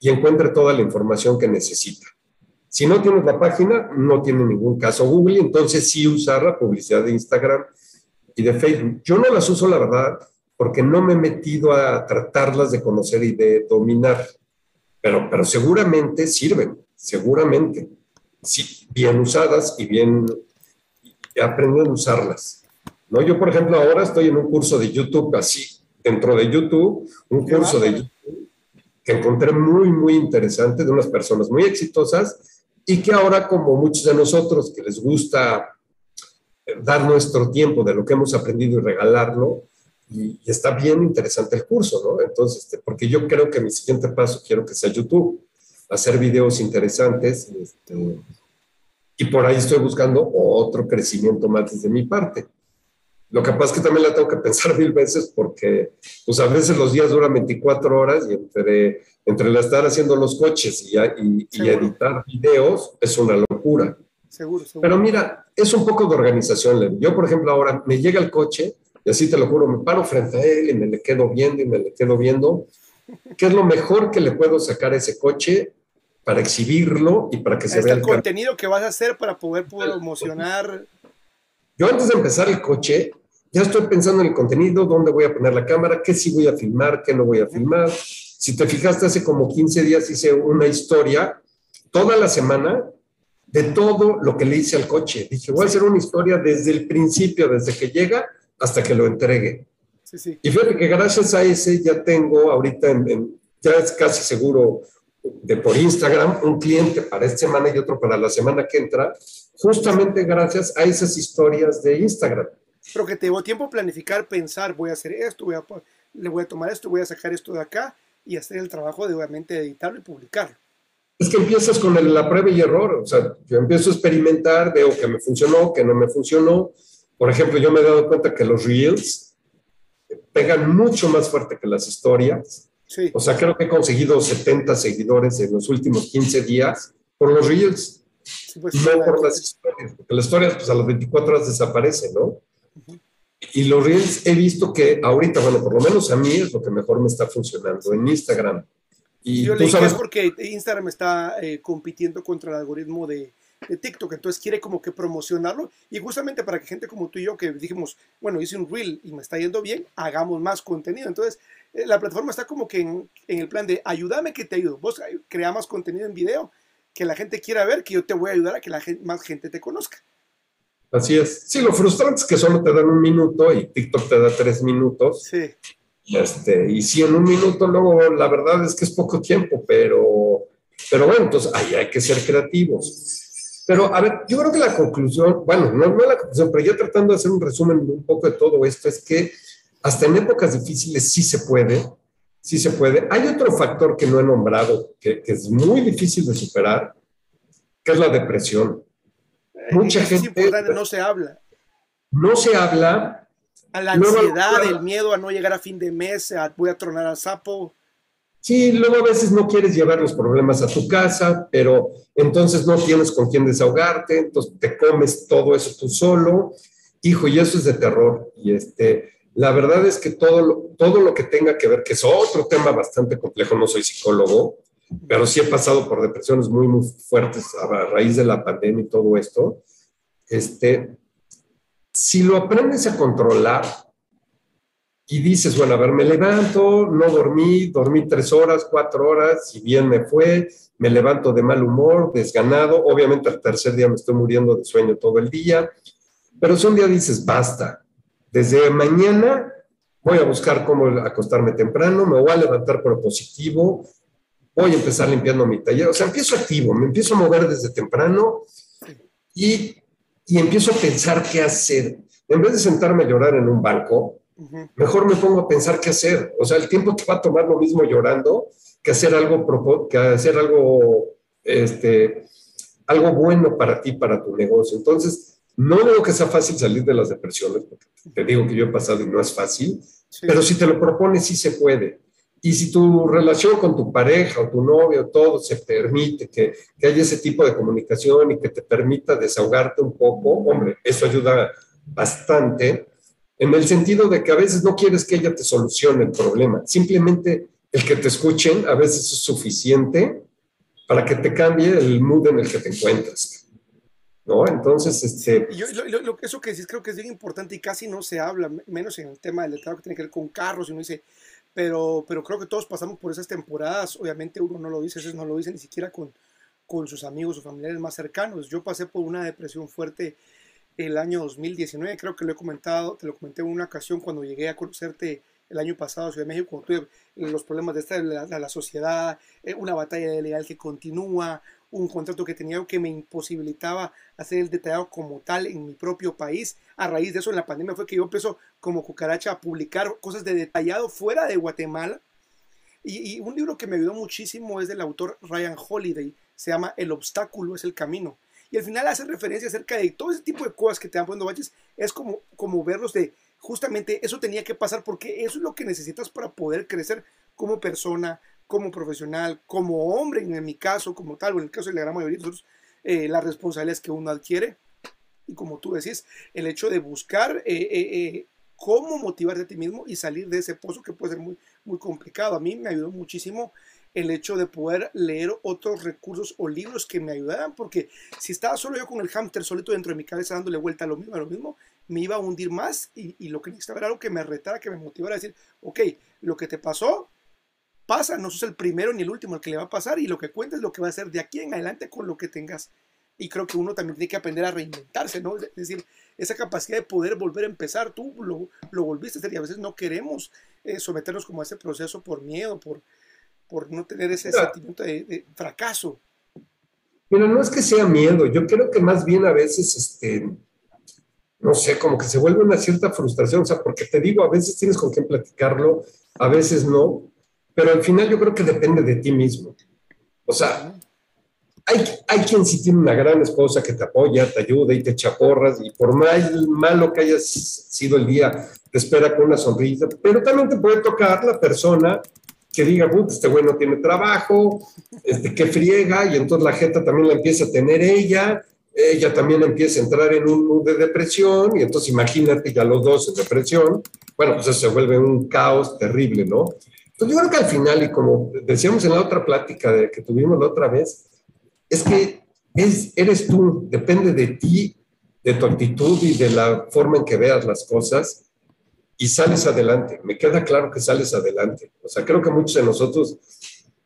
y encuentre toda la información que necesita. Si no tienes la página, no tiene ningún caso Google, entonces sí usar la publicidad de Instagram y de Facebook. Yo no las uso, la verdad, porque no me he metido a tratarlas de conocer y de dominar, pero, pero seguramente sirven, seguramente, sí, bien usadas y bien aprenden a usarlas. ¿no? Yo, por ejemplo, ahora estoy en un curso de YouTube así, dentro de YouTube, un curso de YouTube que encontré muy, muy interesante de unas personas muy exitosas y que ahora, como muchos de nosotros que les gusta eh, dar nuestro tiempo de lo que hemos aprendido y regalarlo, y, está bien interesante el curso, ¿no? Entonces, este, porque yo creo que mi siguiente paso quiero que sea YouTube, hacer videos interesantes, este, y por ahí estoy buscando otro crecimiento más desde mi parte. Lo que pasa es que también la tengo que pensar mil veces porque, pues a veces los días duran 24 horas y entre, entre la estar haciendo los coches y, y, editar videos es una locura. Seguro, Pero mira, es un poco de organización. Yo, por ejemplo, ahora me llega el coche y así te lo juro, me paro frente a él y me le quedo viendo y me le quedo viendo. ¿Qué es lo mejor que le puedo sacar a ese coche para exhibirlo y para que se vea el contenido que vas a hacer para poder promocionar yo antes de empezar el coche, ya estoy pensando en el contenido, dónde voy a poner la cámara, qué sí voy a filmar, qué no voy a filmar. Si te fijaste, hace como 15 días hice una historia toda la semana de todo lo que le hice al coche. Dije, voy a hacer una historia desde el principio, desde que llega hasta que lo entregue. Y fíjate que gracias a ese ya tengo ahorita, ya es casi seguro de por Instagram, un cliente para esta semana y otro para la semana que entra, justamente gracias a esas historias de Instagram. Pero que te llevó tiempo planificar, pensar, voy a hacer esto, voy a, le voy a tomar esto, voy a sacar esto de acá y hacer el trabajo de obviamente editarlo y publicarlo. Es que empiezas con la prueba y error, o sea, yo empiezo a experimentar, veo que me funcionó, que no me funcionó. Por ejemplo, yo me he dado cuenta que los reels pegan mucho más fuerte que las historias. Sí. O sea, creo que he conseguido 70 seguidores en los últimos 15 días por los reels. Pues, no por las historias, porque las historias pues a las 24 horas desaparecen, ¿no? Y los Reels he visto que ahorita, bueno, por lo menos a mí es lo que mejor me está funcionando en Instagram. Y Yo le sabes... es porque Instagram está eh, compitiendo contra el algoritmo de, de, TikTok, entonces quiere como que promocionarlo y justamente para que gente como tú y yo que dijimos, bueno, hice un Reel y me está yendo bien, hagamos más contenido. Entonces, eh, la plataforma está como que en, en, el plan de ayúdame que te ayudo. Vos crea más contenido en video que la gente quiera ver, que yo te voy a ayudar a que la gente, más gente te conozca. Así es. Sí, lo frustrante es que solo te dan un minuto y TikTok te da tres minutos. Sí. Y, este, y si en un minuto luego, la verdad es que es poco tiempo, pero, pero bueno, entonces ahí hay que ser creativos. Pero, a ver, yo creo que la conclusión, bueno, no, no la conclusión, pero ya tratando de hacer un resumen un poco de todo esto, es que hasta en épocas difíciles sí se puede, sí se puede. Hay otro factor que no he nombrado, que, que es muy difícil de superar, que es la depresión. Mucha es gente... Importante, no se habla. No se habla. A la ansiedad, el miedo a no llegar a fin de mes, a, voy a tronar al sapo. Sí, luego a veces no quieres llevar los problemas a tu casa, pero entonces no tienes con quién desahogarte, entonces te comes todo eso tú solo. Hijo, y eso es de terror. Y este, la verdad es que todo lo, todo lo que tenga que ver, que es otro tema bastante complejo, no soy psicólogo, pero sí he pasado por depresiones muy, muy fuertes a raíz de la pandemia y todo esto. Este, si lo aprendes a controlar, y dices, bueno, a ver, me levanto, no dormí, dormí tres horas, cuatro horas, y bien me fue, me levanto de mal humor, desganado, obviamente al tercer día me estoy muriendo de sueño todo el día, pero si un día dices, basta, desde mañana voy a buscar cómo acostarme temprano, me voy a levantar por positivo, voy a empezar limpiando mi taller, o sea, empiezo activo, me empiezo a mover desde temprano y, y empiezo a pensar qué hacer. En vez de sentarme a llorar en un banco, Mejor me pongo a pensar qué hacer. O sea, el tiempo te va a tomar lo mismo llorando que hacer algo, que hacer algo, este, algo bueno para ti, para tu negocio. Entonces, no digo que sea fácil salir de las depresiones, porque te digo que yo he pasado y no es fácil, pero si te lo propones, sí se puede. Y si tu relación con tu pareja o tu novio, todo se permite que, que haya ese tipo de comunicación y que te permita desahogarte un poco, hombre, eso ayuda bastante en el sentido de que a veces no quieres que ella te solucione el problema, simplemente el que te escuchen a veces es suficiente para que te cambie el mood en el que te encuentras. ¿No? Entonces, este... Yo, lo, eso que decís creo que es bien importante y casi no se habla, menos en el tema del letrado que tiene que ver con carros, y uno dice, pero, pero creo que todos pasamos por esas temporadas, obviamente uno no lo dice, eso no lo dice ni siquiera con, con sus amigos o familiares más cercanos. Yo pasé por una depresión fuerte el año 2019, creo que lo he comentado, te lo comenté en una ocasión cuando llegué a conocerte el año pasado a Ciudad de México, cuando tuve los problemas de esta, la, la, sociedad, eh, una batalla legal que continúa, un contrato que tenía que me imposibilitaba hacer el detallado como tal en mi propio país. A raíz de eso, en la pandemia fue que yo empezó como cucaracha a publicar cosas de detallado fuera de Guatemala. Y, un libro que me ayudó muchísimo es del autor Ryan Holiday, se llama El obstáculo es el camino y al final hace referencia acerca de todo ese tipo de cosas que te van poniendo baches, es como, como verlos de, justamente eso tenía que pasar porque eso es lo que necesitas para poder crecer como persona, como profesional, como hombre, en mi caso, como tal, o en el caso de la gran mayoría de nosotros, eh, las responsabilidades que uno adquiere. Y como tú decís, el hecho de buscar eh, eh, cómo motivarte a ti mismo y salir de ese pozo que puede ser muy, muy complicado. A mí me ayudó muchísimo el hecho de poder leer otros recursos o libros que me ayudaran, porque si estaba solo yo con el hámster solito dentro de mi cabeza dándole vuelta a lo mismo, a lo mismo, me iba a hundir más y, lo que necesitaba era algo que me retara, que me motivara a decir, ok, lo que te pasó, pasa, no sos el primero ni el último el que le va a pasar y lo que cuentes es lo que va a ser de aquí en adelante con lo que tengas. Y creo que uno también tiene que aprender a reinventarse, ¿no? Es decir, esa capacidad de poder volver a empezar, tú lo, lo volviste a hacer y a veces no queremos eh, someternos como a ese proceso por miedo, por, por no tener ese sentimiento de, fracaso. Pero no es que sea miedo, yo creo que más bien a veces, este, no sé, como que se vuelve una cierta frustración, o sea, porque te digo, a veces tienes con quién platicarlo, a veces no, pero al final yo creo que depende de ti mismo. O sea, hay, hay quien sí tiene una gran esposa que te apoya, te ayuda y te chaporras, y por más malo que haya sido el día, te espera con una sonrisa, pero también te puede tocar la persona que diga, este güey no tiene trabajo, este, que friega, y entonces la gente también la empieza a tener ella, ella también empieza a entrar en un mood de depresión, y entonces imagínate ya los dos en depresión, bueno, pues eso se vuelve un caos terrible, ¿no? Entonces yo creo que al final, y como decíamos en la otra plática de, que tuvimos la otra vez, es que es, eres tú, depende de ti, de tu actitud y de la forma en que veas las cosas, y sales adelante. Me queda claro que sales adelante. O sea, creo que muchos de nosotros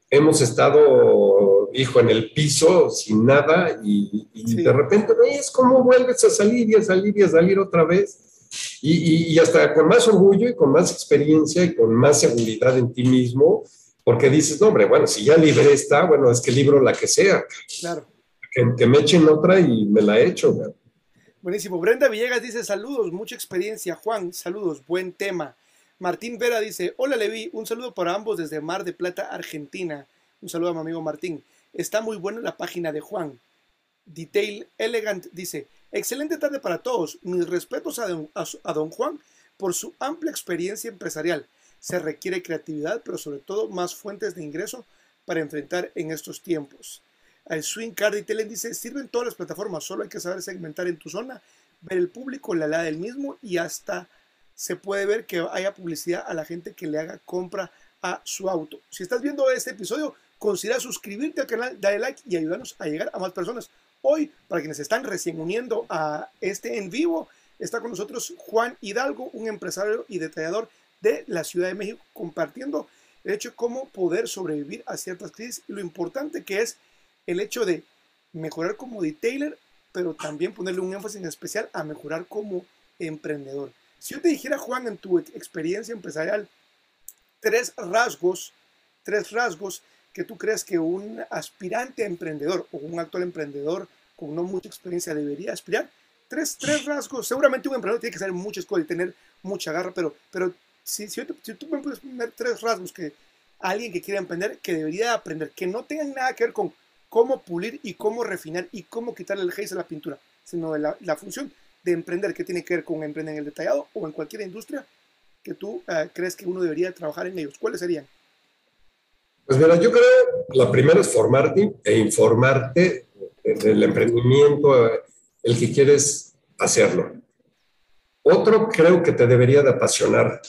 hemos estado, hijo, en el piso sin nada y, de repente ves cómo vuelves a salir y a salir y a salir otra vez. Y, y, hasta con más orgullo y con más experiencia y con más seguridad en ti mismo, porque dices, no, hombre, bueno, si ya libré esta, bueno, es que libro la que sea. Claro. que, me echen otra y me la echo. Buenísimo. Brenda Villegas dice saludos, mucha experiencia. Juan, saludos, buen tema. Martín Vera dice, hola Levi, un saludo para ambos desde Mar de Plata, Argentina. Un saludo a mi amigo Martín. Está muy buena la página de Juan. Detail Elegant dice, excelente tarde para todos. Mis respetos a don Juan por su amplia experiencia empresarial. Se requiere creatividad, pero sobre todo más fuentes de ingreso para enfrentar en estos tiempos. El Swing Card y Telen dice, sirven todas las plataformas, solo hay que saber segmentar en tu zona, ver el público, la edad del mismo y hasta se puede ver que haya publicidad a la gente que le haga compra a su auto. Si estás viendo este episodio, considera suscribirte al canal, dale like y ayudarnos a llegar a más personas. Hoy, para quienes están recién uniendo a este en vivo, está con nosotros Juan Hidalgo, un empresario y detallador de la Ciudad de México, compartiendo el hecho de cómo poder sobrevivir a ciertas crisis y lo importante que es el hecho de mejorar como detailer, pero también ponerle un énfasis en especial a mejorar como emprendedor. Si yo te dijera, Juan, en tu experiencia empresarial, tres rasgos, tres rasgos que tú crees que un aspirante a emprendedor o un actual emprendedor con no mucha experiencia debería aspirar, tres, tres rasgos. Seguramente un emprendedor tiene que saber muchas cosas y tener mucha garra, pero, pero si, si, tú me puedes poner tres rasgos que alguien que quiera emprender, que debería aprender, que no tengan nada que ver con cómo pulir y cómo refinar y cómo quitarle el haze a la pintura, sino de la, la, función de emprender que tiene que ver con emprender en el detallado o en cualquier industria que tú uh, crees que uno debería trabajar en ellos. ¿Cuáles serían? Pues mira, yo creo la primera es formarte e informarte del emprendimiento, el que quieres hacerlo. Otro creo que te debería de apasionar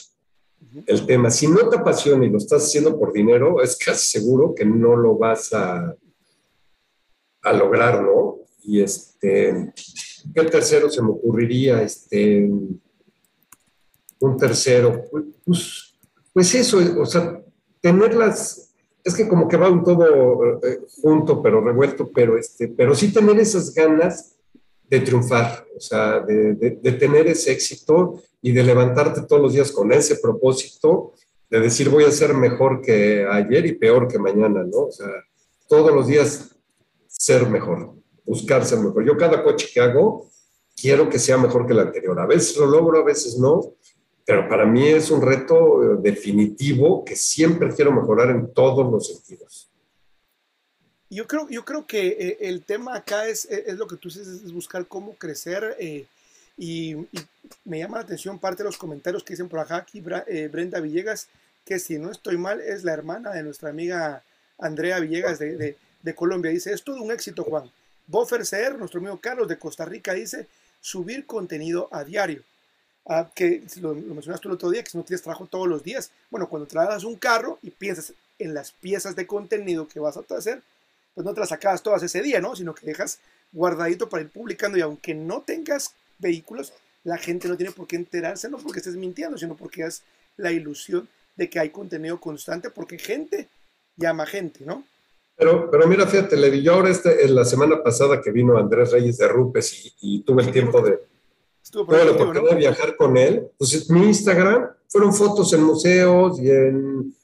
el tema. Si no te apasiona y lo estás haciendo por dinero, es casi seguro que no lo vas a, a lograr, ¿no? Y este, ¿qué tercero se me ocurriría? Este, un tercero, pues, pues eso, o sea, tenerlas, es que como que va un todo eh, junto, pero revuelto, pero, este, pero sí tener esas ganas de triunfar, o sea, de, de, tener ese éxito y de levantarte todos los días con ese propósito de decir voy a ser mejor que ayer y peor que mañana, ¿no? O sea, todos los días ser mejor, buscar ser mejor. Yo cada coche que hago quiero que sea mejor que el anterior. A veces lo logro, a veces no, pero para mí es un reto eh, definitivo que siempre quiero mejorar en todos los sentidos. Yo creo, yo creo que eh, el tema acá es, es, lo que tú dices, es buscar cómo crecer. Eh, y, me llama la atención parte de los comentarios que dicen por acá aquí Brenda Villegas, que si no estoy mal es la hermana de nuestra amiga Andrea Villegas de, de, Colombia. Dice, es todo un éxito, Juan. Boffer Ser, nuestro amigo Carlos de Costa Rica, dice, subir contenido a diario. Ah, que lo, lo, mencionaste el otro día, que si no tienes trabajo todos los días, bueno, cuando trabajas un carro y piensas en las piezas de contenido que vas a hacer, pues no te las sacas todas ese día, ¿no? Sino que dejas guardadito para ir publicando y aunque no tengas vehículos, la gente no tiene por qué enterarse, no porque estés mintiendo, sino porque es la ilusión de que hay contenido constante, porque gente llama gente, ¿no? Pero, pero mira, fíjate, le yo ahora este, en la semana pasada que vino Andrés Reyes de Rupes y, y tuve el tiempo de, tuve la oportunidad de viajar con él, pues mi Instagram fueron fotos en museos y, en,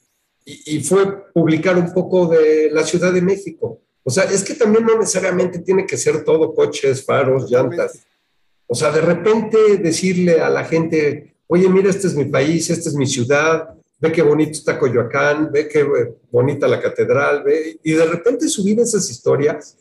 y, y, fue publicar un poco de la Ciudad de México. O sea, es que también no necesariamente tiene que ser todo coches, faros, llantas. O sea, de repente decirle a la gente, oye, mira, este es mi país, esta es mi ciudad, ve qué bonito está Coyoacán, ve qué bonita la catedral, ve, y de repente subir esas historias,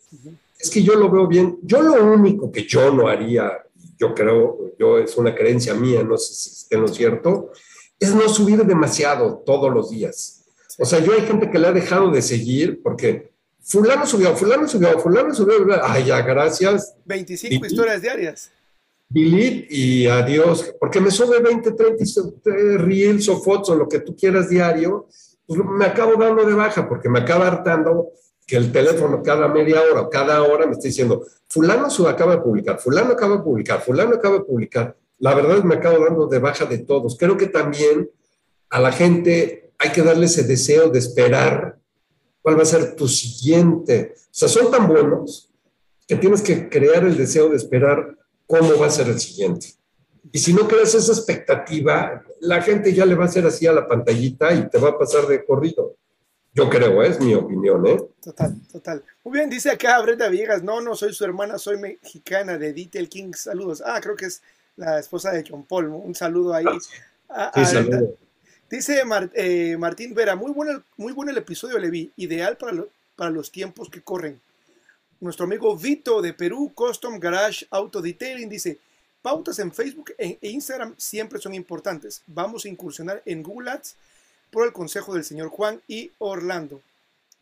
es que yo lo veo bien. Yo lo único que yo no haría, yo creo, yo es una creencia mía, no sé si esté lo cierto, es no subir demasiado todos los días. O sea, yo hay gente que le ha dejado de seguir porque fulano subió, fulano subió, fulano subió, ay, ya, gracias. 25 historias diarias delete y adiós, porque me sube 20, 30 reels o fotos o lo que tú quieras diario, pues me acabo dando de baja porque me acaba hartando que el teléfono cada media hora o cada hora me está diciendo, fulano acaba de publicar, fulano acaba de publicar, fulano acaba de publicar. La verdad es que me acabo dando de baja de todos. Creo que también a la gente hay que darle ese deseo de esperar cuál va a ser tu siguiente. O sea, son tan buenos que tienes que crear el deseo de esperar cómo va a ser el siguiente. Y si no creas esa expectativa, la gente ya le va a hacer así a la pantallita y te va a pasar de corrido. Yo creo, es mi opinión, ¿eh? Total, total. Muy bien, dice acá Brenda Villegas, no, no soy su hermana, soy mexicana de Detail King, saludos. Ah, creo que es la esposa de John Paul, un saludo ahí. Ah, sí, saludo. Dice eh, Martín Vera, muy bueno, muy bueno el episodio, Levi, ideal para, para los tiempos que corren. Nuestro amigo Vito de Perú, Custom Garage Auto Detailing, dice, pautas en Facebook e Instagram siempre son importantes. Vamos a incursionar en Google Ads por el consejo del señor Juan y Orlando.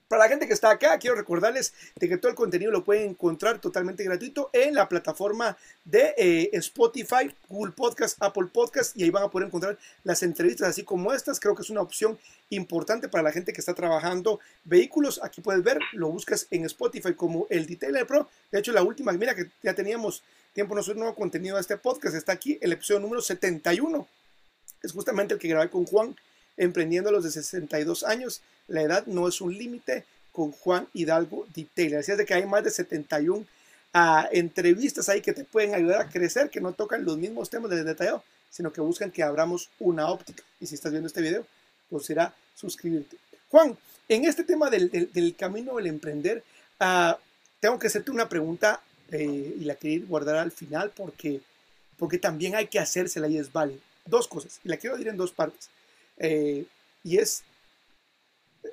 Para la gente que está acá, quiero recordarles de que todo el contenido lo pueden encontrar totalmente gratuito en la plataforma de eh, Spotify, Google Podcast, Apple Podcast y ahí van a poder encontrar las entrevistas así como estas. Creo que es una opción importante para la gente que está trabajando vehículos. Aquí puedes ver, lo buscas en Spotify como el Detailer Pro. De hecho, la última, mira que ya teníamos tiempo no nuevo contenido de este podcast. Está aquí el episodio número 71. Es justamente el que grabé con Juan emprendiendo a los de 62 años. La edad no es un límite con Juan Hidalgo Detailer. Así es de que hay más de 71 ah, entrevistas ahí que te pueden ayudar a crecer, que no tocan los mismos temas de detallado, sino que buscan que abramos una óptica. Y si estás viendo este video, considera suscribirte. Juan, en este tema del, camino del emprender, ah, tengo que hacerte una pregunta eh, y la quiero guardar al final porque, porque también hay que hacérsela y es vale. Dos cosas, y la quiero decir en dos partes. Eh, y es,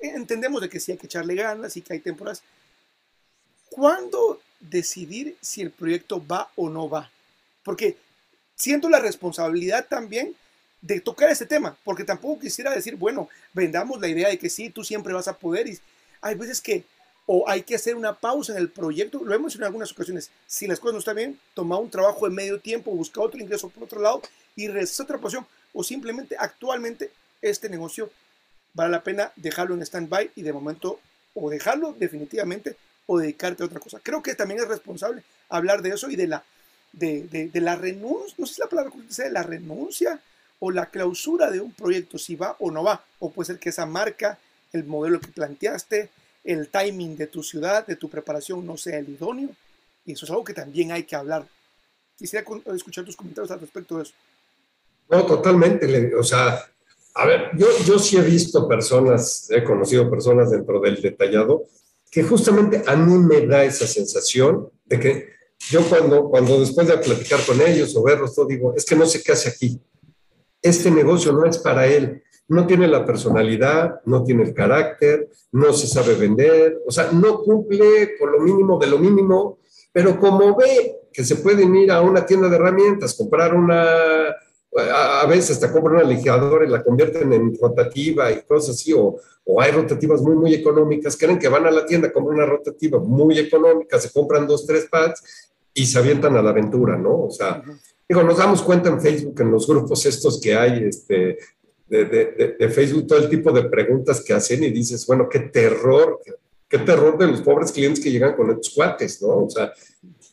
entendemos de que sí hay que echarle ganas y que hay temporadas. ¿Cuándo decidir si el proyecto va o no va? Porque siento la responsabilidad también de tocar ese tema, porque tampoco quisiera decir, bueno, vendamos la idea de que sí, tú siempre vas a poder. Y hay veces que o hay que hacer una pausa en el proyecto. Lo hemos hecho en algunas ocasiones. Si las cosas no están bien, toma un trabajo de medio tiempo, busca otro ingreso por otro lado y regresa otra pasión. O simplemente actualmente este negocio vale la pena dejarlo en stand-by y de momento o dejarlo definitivamente o dedicarte a otra cosa. Creo que también es responsable hablar de eso y de la, de, la renuncia, no sé si la palabra sea la renuncia o la clausura de un proyecto, si va o no va, o puede ser que esa marca, el modelo que planteaste, el timing de tu ciudad, de tu preparación no sea el idóneo, y eso es algo que también hay que hablar. Quisiera escuchar tus comentarios al respecto de eso. No, totalmente. O sea, a ver, yo, yo sí he visto personas, he conocido personas dentro del detallado, que justamente a mí me da esa sensación de que yo cuando, cuando después de platicar con ellos o verlos, todo digo, es que no sé qué hace aquí. Este negocio no es para él. No tiene la personalidad, no tiene el carácter, no se sabe vender, o sea, no cumple con lo mínimo de lo mínimo, pero como ve que se pueden ir a una tienda de herramientas, comprar una, a, veces hasta compran una lijadora y la convierten en rotativa y cosas así, o, o, hay rotativas muy, muy económicas, creen que van a la tienda, compran una rotativa muy económica, se compran dos, tres pads y se avientan a la aventura, ¿no? O sea, digo, nos damos cuenta en Facebook, en los grupos estos que hay, este, de, de, de, Facebook, todo el tipo de preguntas que hacen y dices, bueno, qué terror, qué, terror de los pobres clientes que llegan con estos cuates, ¿no? O sea,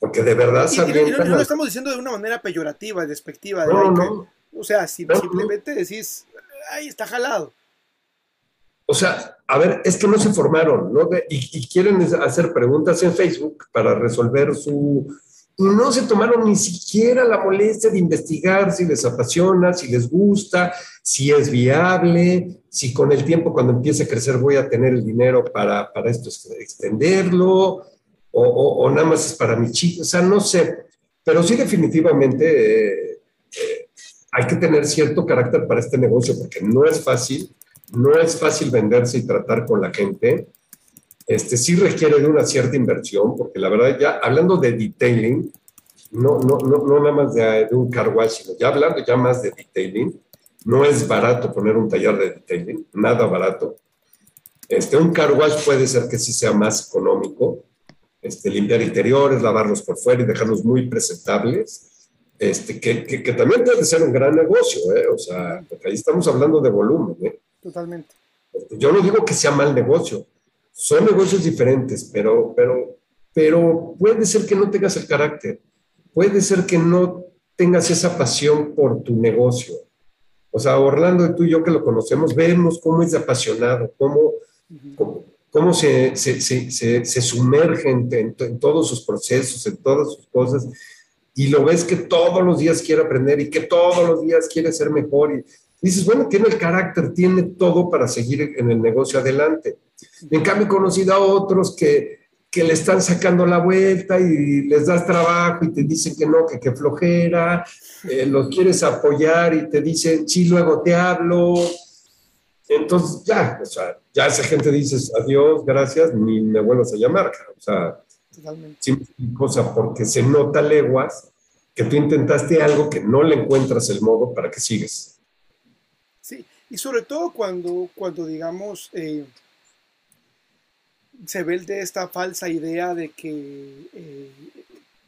porque de verdad y, no, lo estamos diciendo de una manera peyorativa, despectiva. De no, no. O sea, simplemente decís, ahí está jalado. O sea, a ver, es que no se formaron, ¿no? Y, y, quieren hacer preguntas en Facebook para resolver su... Y no se tomaron ni siquiera la molestia de investigar si les apasiona, si les gusta, si es viable, si con el tiempo cuando empiece a crecer voy a tener el dinero para, para esto extenderlo o, nada más es para mi chico, o sea, no sé, pero sí definitivamente eh, hay que tener cierto carácter para este negocio porque no es fácil, no es fácil venderse y tratar con la gente. Este sí requiere de una cierta inversión, porque la verdad ya hablando de detailing, no, no, no, no nada más de, de un car wash, sino ya hablando ya más de detailing, no es barato poner un taller de detailing, nada barato. Este, un car wash puede ser que sí sea más económico, este, limpiar interiores, lavarlos por fuera y dejarlos muy presentables, este, que, que, también puede ser un gran negocio, ¿eh? o sea, porque ahí estamos hablando de volumen. ¿eh? Totalmente. Este, yo no digo que sea mal negocio, son negocios diferentes, pero, pero, pero puede ser que no tengas el carácter, puede ser que no tengas esa pasión por tu negocio. O sea, Orlando, tú y yo que lo conocemos, vemos cómo es apasionado, cómo, cómo, cómo se, se, se, se sumerge en, en, todos sus procesos, en todas sus cosas, y lo ves que todos los días quiere aprender y que todos los días quiere ser mejor. Y, dices, bueno, tiene el carácter, tiene todo para seguir en el negocio adelante. En cambio, he conocido a otros que, que le están sacando la vuelta y les das trabajo y te dicen que no, que, que flojera, eh, los quieres apoyar y te dicen, sí, luego te hablo. Entonces, ya, o sea, ya esa gente dices, adiós, gracias, ni me vuelvas a llamar, o sea, Totalmente. cosa porque se nota leguas que tú intentaste algo que no le encuentras el modo para que sigues. Sí, y sobre todo cuando, cuando digamos, eh, se ve de esta falsa idea de que eh,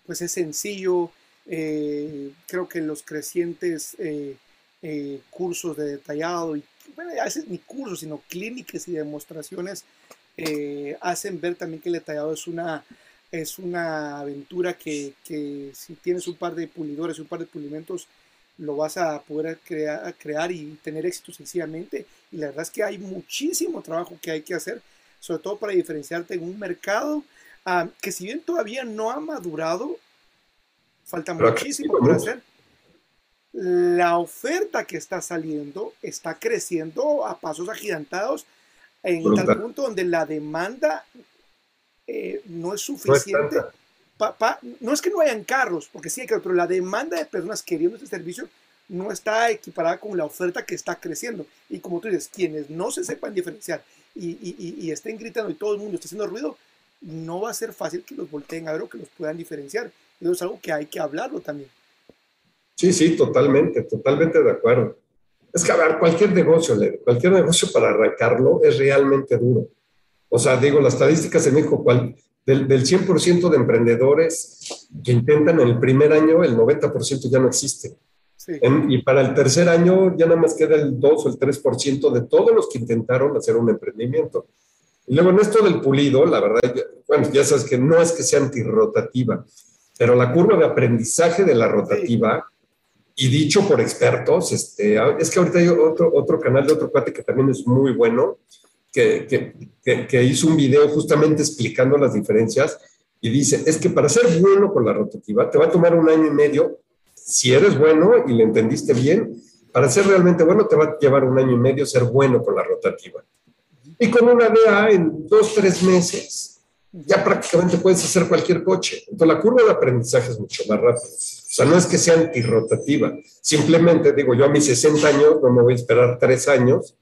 pues es sencillo, eh, creo que los crecientes cursos de detallado, y bueno, a veces ni cursos, sino clínicas y demostraciones, hacen ver también que el detallado es una es una aventura que, si tienes un par de pulidores, un par de pulimentos, lo vas a poder crear, crear y tener éxito sencillamente. Y la verdad es que hay muchísimo trabajo que hay que hacer, sobre todo para diferenciarte en un mercado ah, que si bien todavía no ha madurado, falta muchísimo por hacer. La oferta que está saliendo está creciendo a pasos agigantados en tal punto donde la demanda eh, no es suficiente. no es que no hayan carros, porque sí hay carros, pero la demanda de personas queriendo este servicio no está equiparada con la oferta que está creciendo. Y como tú dices, quienes no se sepan diferenciar y, estén gritando y todo el mundo está haciendo ruido, no va a ser fácil que los volteen a ver o que los puedan diferenciar. Eso es algo que hay que hablarlo también. Sí, sí, totalmente, totalmente de acuerdo. Es que, a ver, cualquier negocio, cualquier negocio para arrancarlo es realmente duro. O sea, digo, las estadísticas en México, ¿cuál? Del, del 100% de emprendedores que intentan en el primer año, el 90% ya no existe. y para el tercer año ya nada más queda el 2 o el 3% de todos los que intentaron hacer un emprendimiento. Y luego en esto del pulido, la verdad, bueno, ya sabes que no es que sea antirrotativa, pero la curva de aprendizaje de la rotativa, y dicho por expertos, este, es que ahorita hay otro, otro canal de otro cuate que también es muy bueno, que, hizo un video justamente explicando las diferencias y dice, es que para ser bueno con la rotativa te va a tomar un año y medio, si eres bueno y le entendiste bien, para ser realmente bueno te va a llevar un año y medio ser bueno con la rotativa. Y con una DA en dos, tres meses, ya prácticamente puedes hacer cualquier coche. Entonces la curva de aprendizaje es mucho más rápida. O sea, no es que sea antirrotativa. Simplemente digo, yo a mis 60 años no me voy a esperar tres años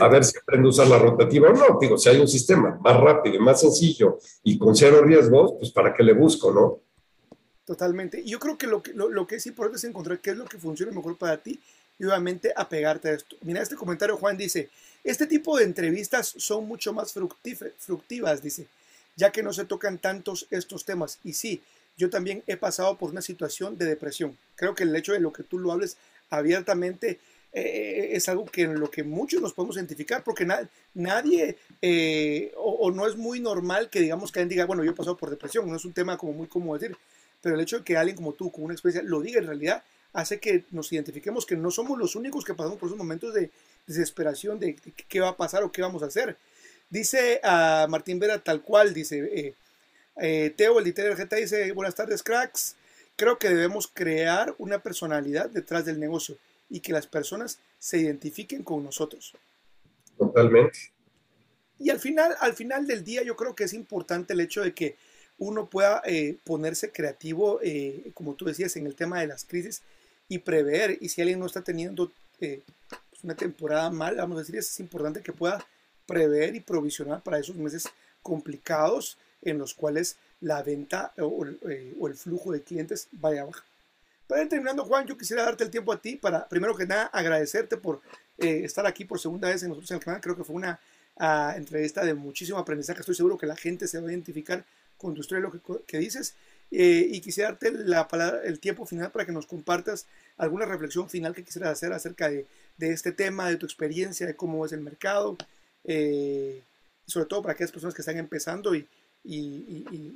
a ver si aprende a usar la rotativa o no. Digo, si hay un sistema más rápido y más sencillo y con cero riesgos, pues para qué le busco, ¿no? Totalmente. Y yo creo que lo que, lo, que es importante es encontrar qué es lo que funciona mejor para ti y obviamente apegarte a esto. Mira, este comentario Juan dice, este tipo de entrevistas son mucho más fructivas, dice, ya que no se tocan tantos estos temas. Y sí, yo también he pasado por una situación de depresión. Creo que el hecho de lo que tú lo hables abiertamente eh, es algo que en lo que muchos nos podemos identificar, porque nadie, eh, o, no es muy normal que digamos que alguien diga, bueno, yo he pasado por depresión, no es un tema como muy cómodo decir, pero el hecho de que alguien como tú, con una experiencia, lo diga en realidad, hace que nos identifiquemos que no somos los únicos que pasamos por esos momentos de desesperación de, qué va a pasar o qué vamos a hacer. Dice a Martín Vera tal cual, dice eh, Teo, el líder dice, buenas tardes cracks, creo que debemos crear una personalidad detrás del negocio y que las personas se identifiquen con nosotros. Totalmente. Y al final, al final del día yo creo que es importante el hecho de que uno pueda eh, ponerse creativo, eh, como tú decías, en el tema de las crisis y prever. Y si alguien no está teniendo eh, pues, una temporada mal, vamos a decir, es importante que pueda prever y provisionar para esos meses complicados en los cuales la venta o, o el flujo de clientes vaya baja. Para ir terminando, Juan, yo quisiera darte el tiempo a ti para, primero que nada, agradecerte por eh, estar aquí por segunda vez en nosotros en el canal. Creo que fue una ah, entrevista de muchísimo aprendizaje. Estoy seguro que la gente se va a identificar con tu historia y lo que, dices. Eh, y quisiera darte la palabra, el tiempo final para que nos compartas alguna reflexión final que quisieras hacer acerca de, este tema, de tu experiencia, de cómo es el mercado, eh, sobre todo para aquellas personas que están empezando y,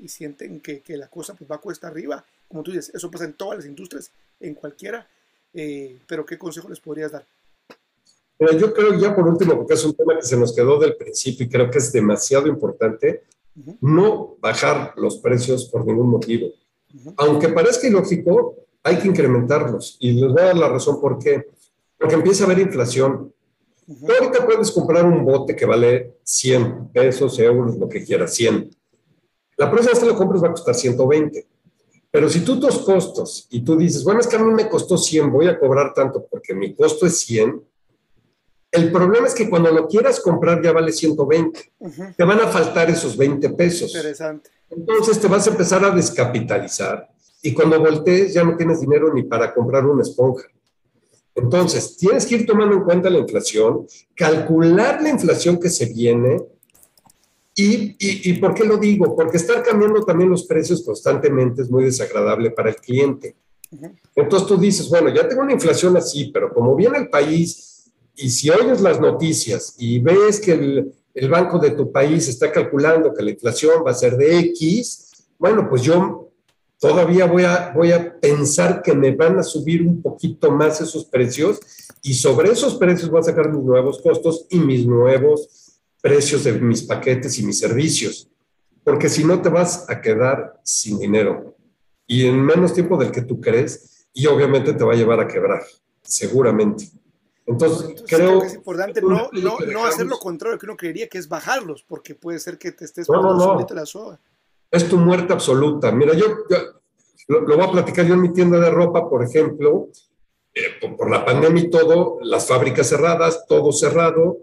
sienten que, que, la cosa pues, va a cuesta arriba. Como tú dices, eso pasa en todas las industrias, en cualquiera. Eh, pero ¿qué consejo les podrías dar? yo creo ya por último, porque es un tema que se nos quedó del principio y creo que es demasiado importante, no bajar los precios por ningún motivo. Aunque parezca ilógico, hay que incrementarlos. Y les voy a dar la razón por qué. Porque empieza a haber inflación. Tú ahorita puedes comprar un bote que vale 100 pesos, euros, lo que quieras, 100. La próxima vez que lo compras va a costar 120. Pero si tú tus costos y tú dices, bueno, es que a mí me costó 100, voy a cobrar tanto porque mi costo es 100, el problema es que cuando lo quieras comprar ya vale 120. Te van a faltar esos 20 pesos. Interesante. Entonces te vas a empezar a descapitalizar y cuando voltees ya no tienes dinero ni para comprar una esponja. Entonces, tienes que ir tomando en cuenta la inflación, calcular la inflación que se viene. Y, y, por qué lo digo? Porque estar cambiando también los precios constantemente es muy desagradable para el cliente. Entonces tú dices, bueno, ya tengo una inflación así, pero como viene el país y si oyes las noticias y ves que el, el, banco de tu país está calculando que la inflación va a ser de X, bueno, pues yo todavía voy a, voy a pensar que me van a subir un poquito más esos precios y sobre esos precios voy a sacar mis nuevos costos y mis nuevos precios de mis paquetes y mis servicios. Porque si no te vas a quedar sin dinero y en menos tiempo del que tú crees y obviamente te va a llevar a quebrar, seguramente. Entonces, creo, que es importante no, no, no, hacer lo contrario que uno creería, que es bajarlos, porque puede ser que te estés no, no, la soga. Es tu muerte absoluta. Mira, yo, lo, voy a platicar yo en mi tienda de ropa, por ejemplo, eh, por, la pandemia y todo, las fábricas cerradas, todo cerrado,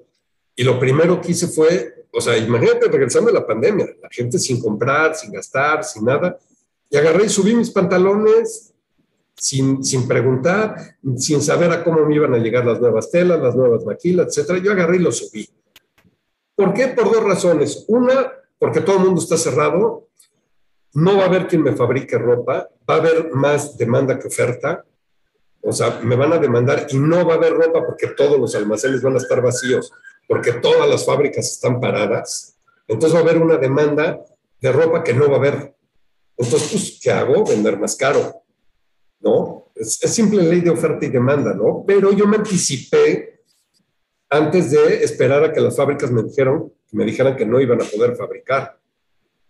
y lo primero que hice fue, o sea, imagínate regresando de la pandemia, la gente sin comprar, sin gastar, sin nada, y agarré y subí mis pantalones sin, sin preguntar, sin saber a cómo me iban a llegar las nuevas telas, las nuevas maquilas, etcétera. Yo agarré y lo subí. ¿Por qué? Por dos razones. Una, porque todo el mundo está cerrado, no va a haber quien me fabrique ropa, va a haber más demanda que oferta. O sea, me van a demandar y no va a haber ropa porque todos los almacenes van a estar vacíos, porque todas las fábricas están paradas. Entonces va a haber una demanda de ropa que no va a haber. Entonces, pues, ¿qué hago? Vender más caro. ¿no? Es, simple ley de oferta y demanda, ¿no? Pero yo me anticipé antes de esperar a que las fábricas me dijeron, me dijeran que no iban a poder fabricar.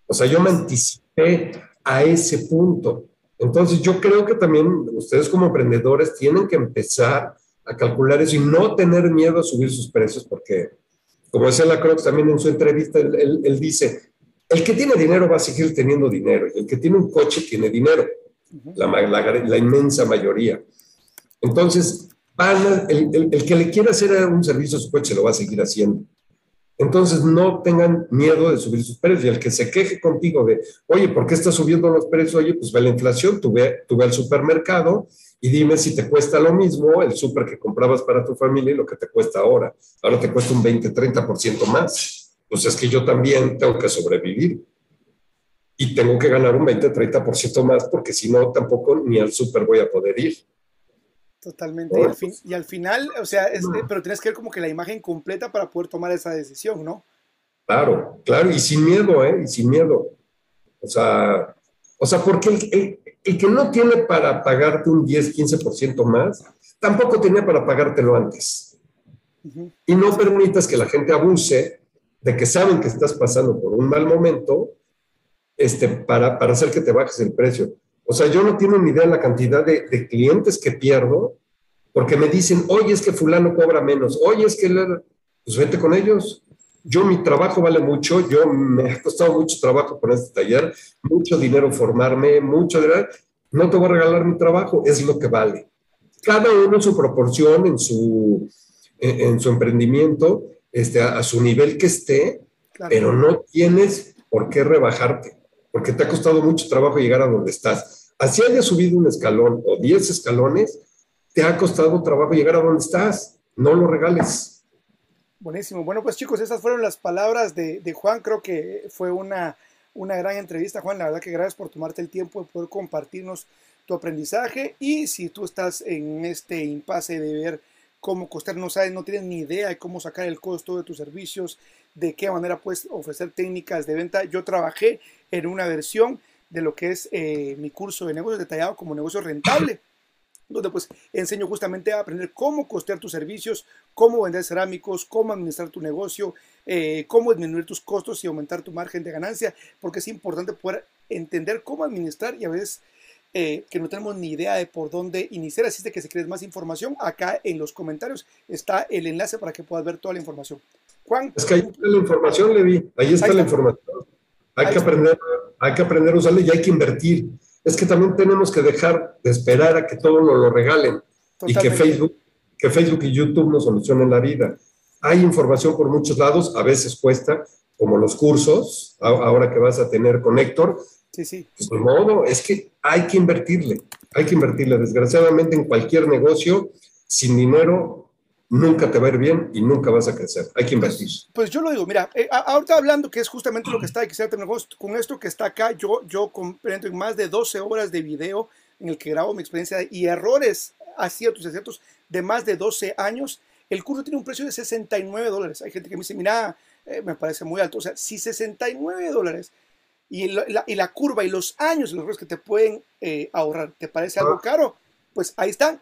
O sea, yo me anticipé a ese punto. Entonces, yo creo que también ustedes como emprendedores tienen que empezar a calcular eso y no tener miedo a subir sus precios, porque, como decía la Crocs también en su entrevista, él, él dice, el que tiene dinero va a seguir teniendo dinero y el que tiene un coche tiene dinero la, la, inmensa mayoría. Entonces, el, el, que le quiera hacer un servicio a su coche lo va a seguir haciendo. Entonces, no tengan miedo de subir sus precios. Y el que se queje contigo de, oye, ¿por qué estás subiendo los precios? Oye, pues ve la inflación, tú ve, tú ve al supermercado y dime si te cuesta lo mismo el súper que comprabas para tu familia y lo que te cuesta ahora. Ahora te cuesta un 20, 30% más. Pues es que yo también tengo que sobrevivir y tengo que ganar un 20-30% más porque si no, tampoco ni al súper voy a poder ir. Totalmente. Y, al fin, y, al final, o sea, pero tienes que ver como que la imagen completa para poder tomar esa decisión, ¿no? Claro, claro, y sin miedo, ¿eh? Y sin miedo. O sea, o sea porque el, el, que no tiene para pagarte un 10, 15% más, tampoco tenía para pagártelo antes. Y no permitas que la gente abuse de que saben que estás pasando por un mal momento este, para, para hacer que te bajes el precio. O sea, yo no tengo ni idea de la cantidad de, de, clientes que pierdo porque me dicen, oye, es que fulano cobra menos, oye, es que... Pues vete con ellos. Yo, mi trabajo vale mucho, yo me ha costado mucho trabajo con este taller, mucho dinero formarme, mucho dinero. No te voy a regalar mi trabajo, es lo que vale. Cada uno en su proporción, en su, en, su emprendimiento, este, a, su nivel que esté, pero no tienes por qué rebajarte porque te ha costado mucho trabajo llegar a donde estás. Así hayas subido un escalón o 10 escalones, te ha costado trabajo llegar a donde estás. No lo regales. Buenísimo. Bueno, pues chicos, esas fueron las palabras de, Juan. Creo que fue una, una gran entrevista, Juan. La verdad que gracias por tomarte el tiempo de poder compartirnos tu aprendizaje. Y si tú estás en este impasse de ver cómo costear, no sabes, no tienes ni idea de cómo sacar el costo de tus servicios, de qué manera puedes ofrecer técnicas de venta. Yo trabajé en una versión de lo que es eh, mi curso de negocios detallado como negocio rentable, donde pues enseño justamente a aprender cómo costear tus servicios, cómo vender cerámicos, cómo administrar tu negocio, eh, cómo disminuir tus costos y aumentar tu margen de ganancia, porque es importante poder entender cómo administrar y a veces eh, que no tenemos ni idea de por dónde iniciar. Así es que si quieres más información, acá en los comentarios está el enlace para que puedas ver toda la información. Juan. Es que ahí está la información, Levi. Ahí está, la información. Hay que, aprender, hay que aprender a usarla y hay que invertir. Es que también tenemos que dejar de esperar a que todo nos lo regalen y que Facebook, que Facebook y YouTube nos solucionen la vida. Hay información por muchos lados, a veces cuesta, como los cursos, ahora que vas a tener con Héctor. Sí, sí. Pues de modo, es que hay que invertirle, hay que invertirle. Desgraciadamente en cualquier negocio, sin dinero, nunca te va a ir bien y nunca vas a crecer. Hay que invertir. Pues, pues yo lo digo, mira, eh, ahorita hablando que es justamente lo que está, hay que con esto que está acá, yo, yo comprendo en más de 12 horas de video en el que grabo mi experiencia y errores aciertos y aciertos de más de 12 años, el curso tiene un precio de 69 dólares. Hay gente que me dice, mira, eh, me parece muy alto. O sea, si 69 dólares y la, y la curva y los años, los que te pueden eh, ahorrar, ¿te parece algo caro? Pues ahí están.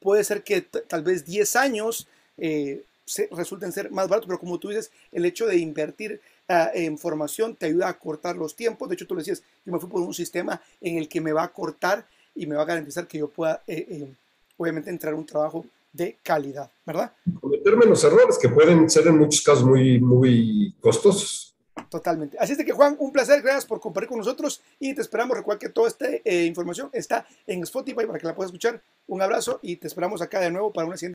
Puede ser que tal vez 10 años eh, resulten ser más baratos, pero como tú dices, el hecho de invertir ah, en formación te ayuda a cortar los tiempos. De hecho, tú le decías, yo me fui por un sistema en el que me va a cortar y me va a garantizar que yo pueda, obviamente, entrar a un trabajo de calidad, ¿verdad? Cometer menos errores que pueden ser en muchos casos muy, muy costosos. Totalmente. Así es de que Juan, un placer, gracias por compartir con nosotros y te esperamos. Recuerda que toda esta eh, información está en Spotify para que la puedas escuchar. Un abrazo y te esperamos acá de nuevo para una siguiente.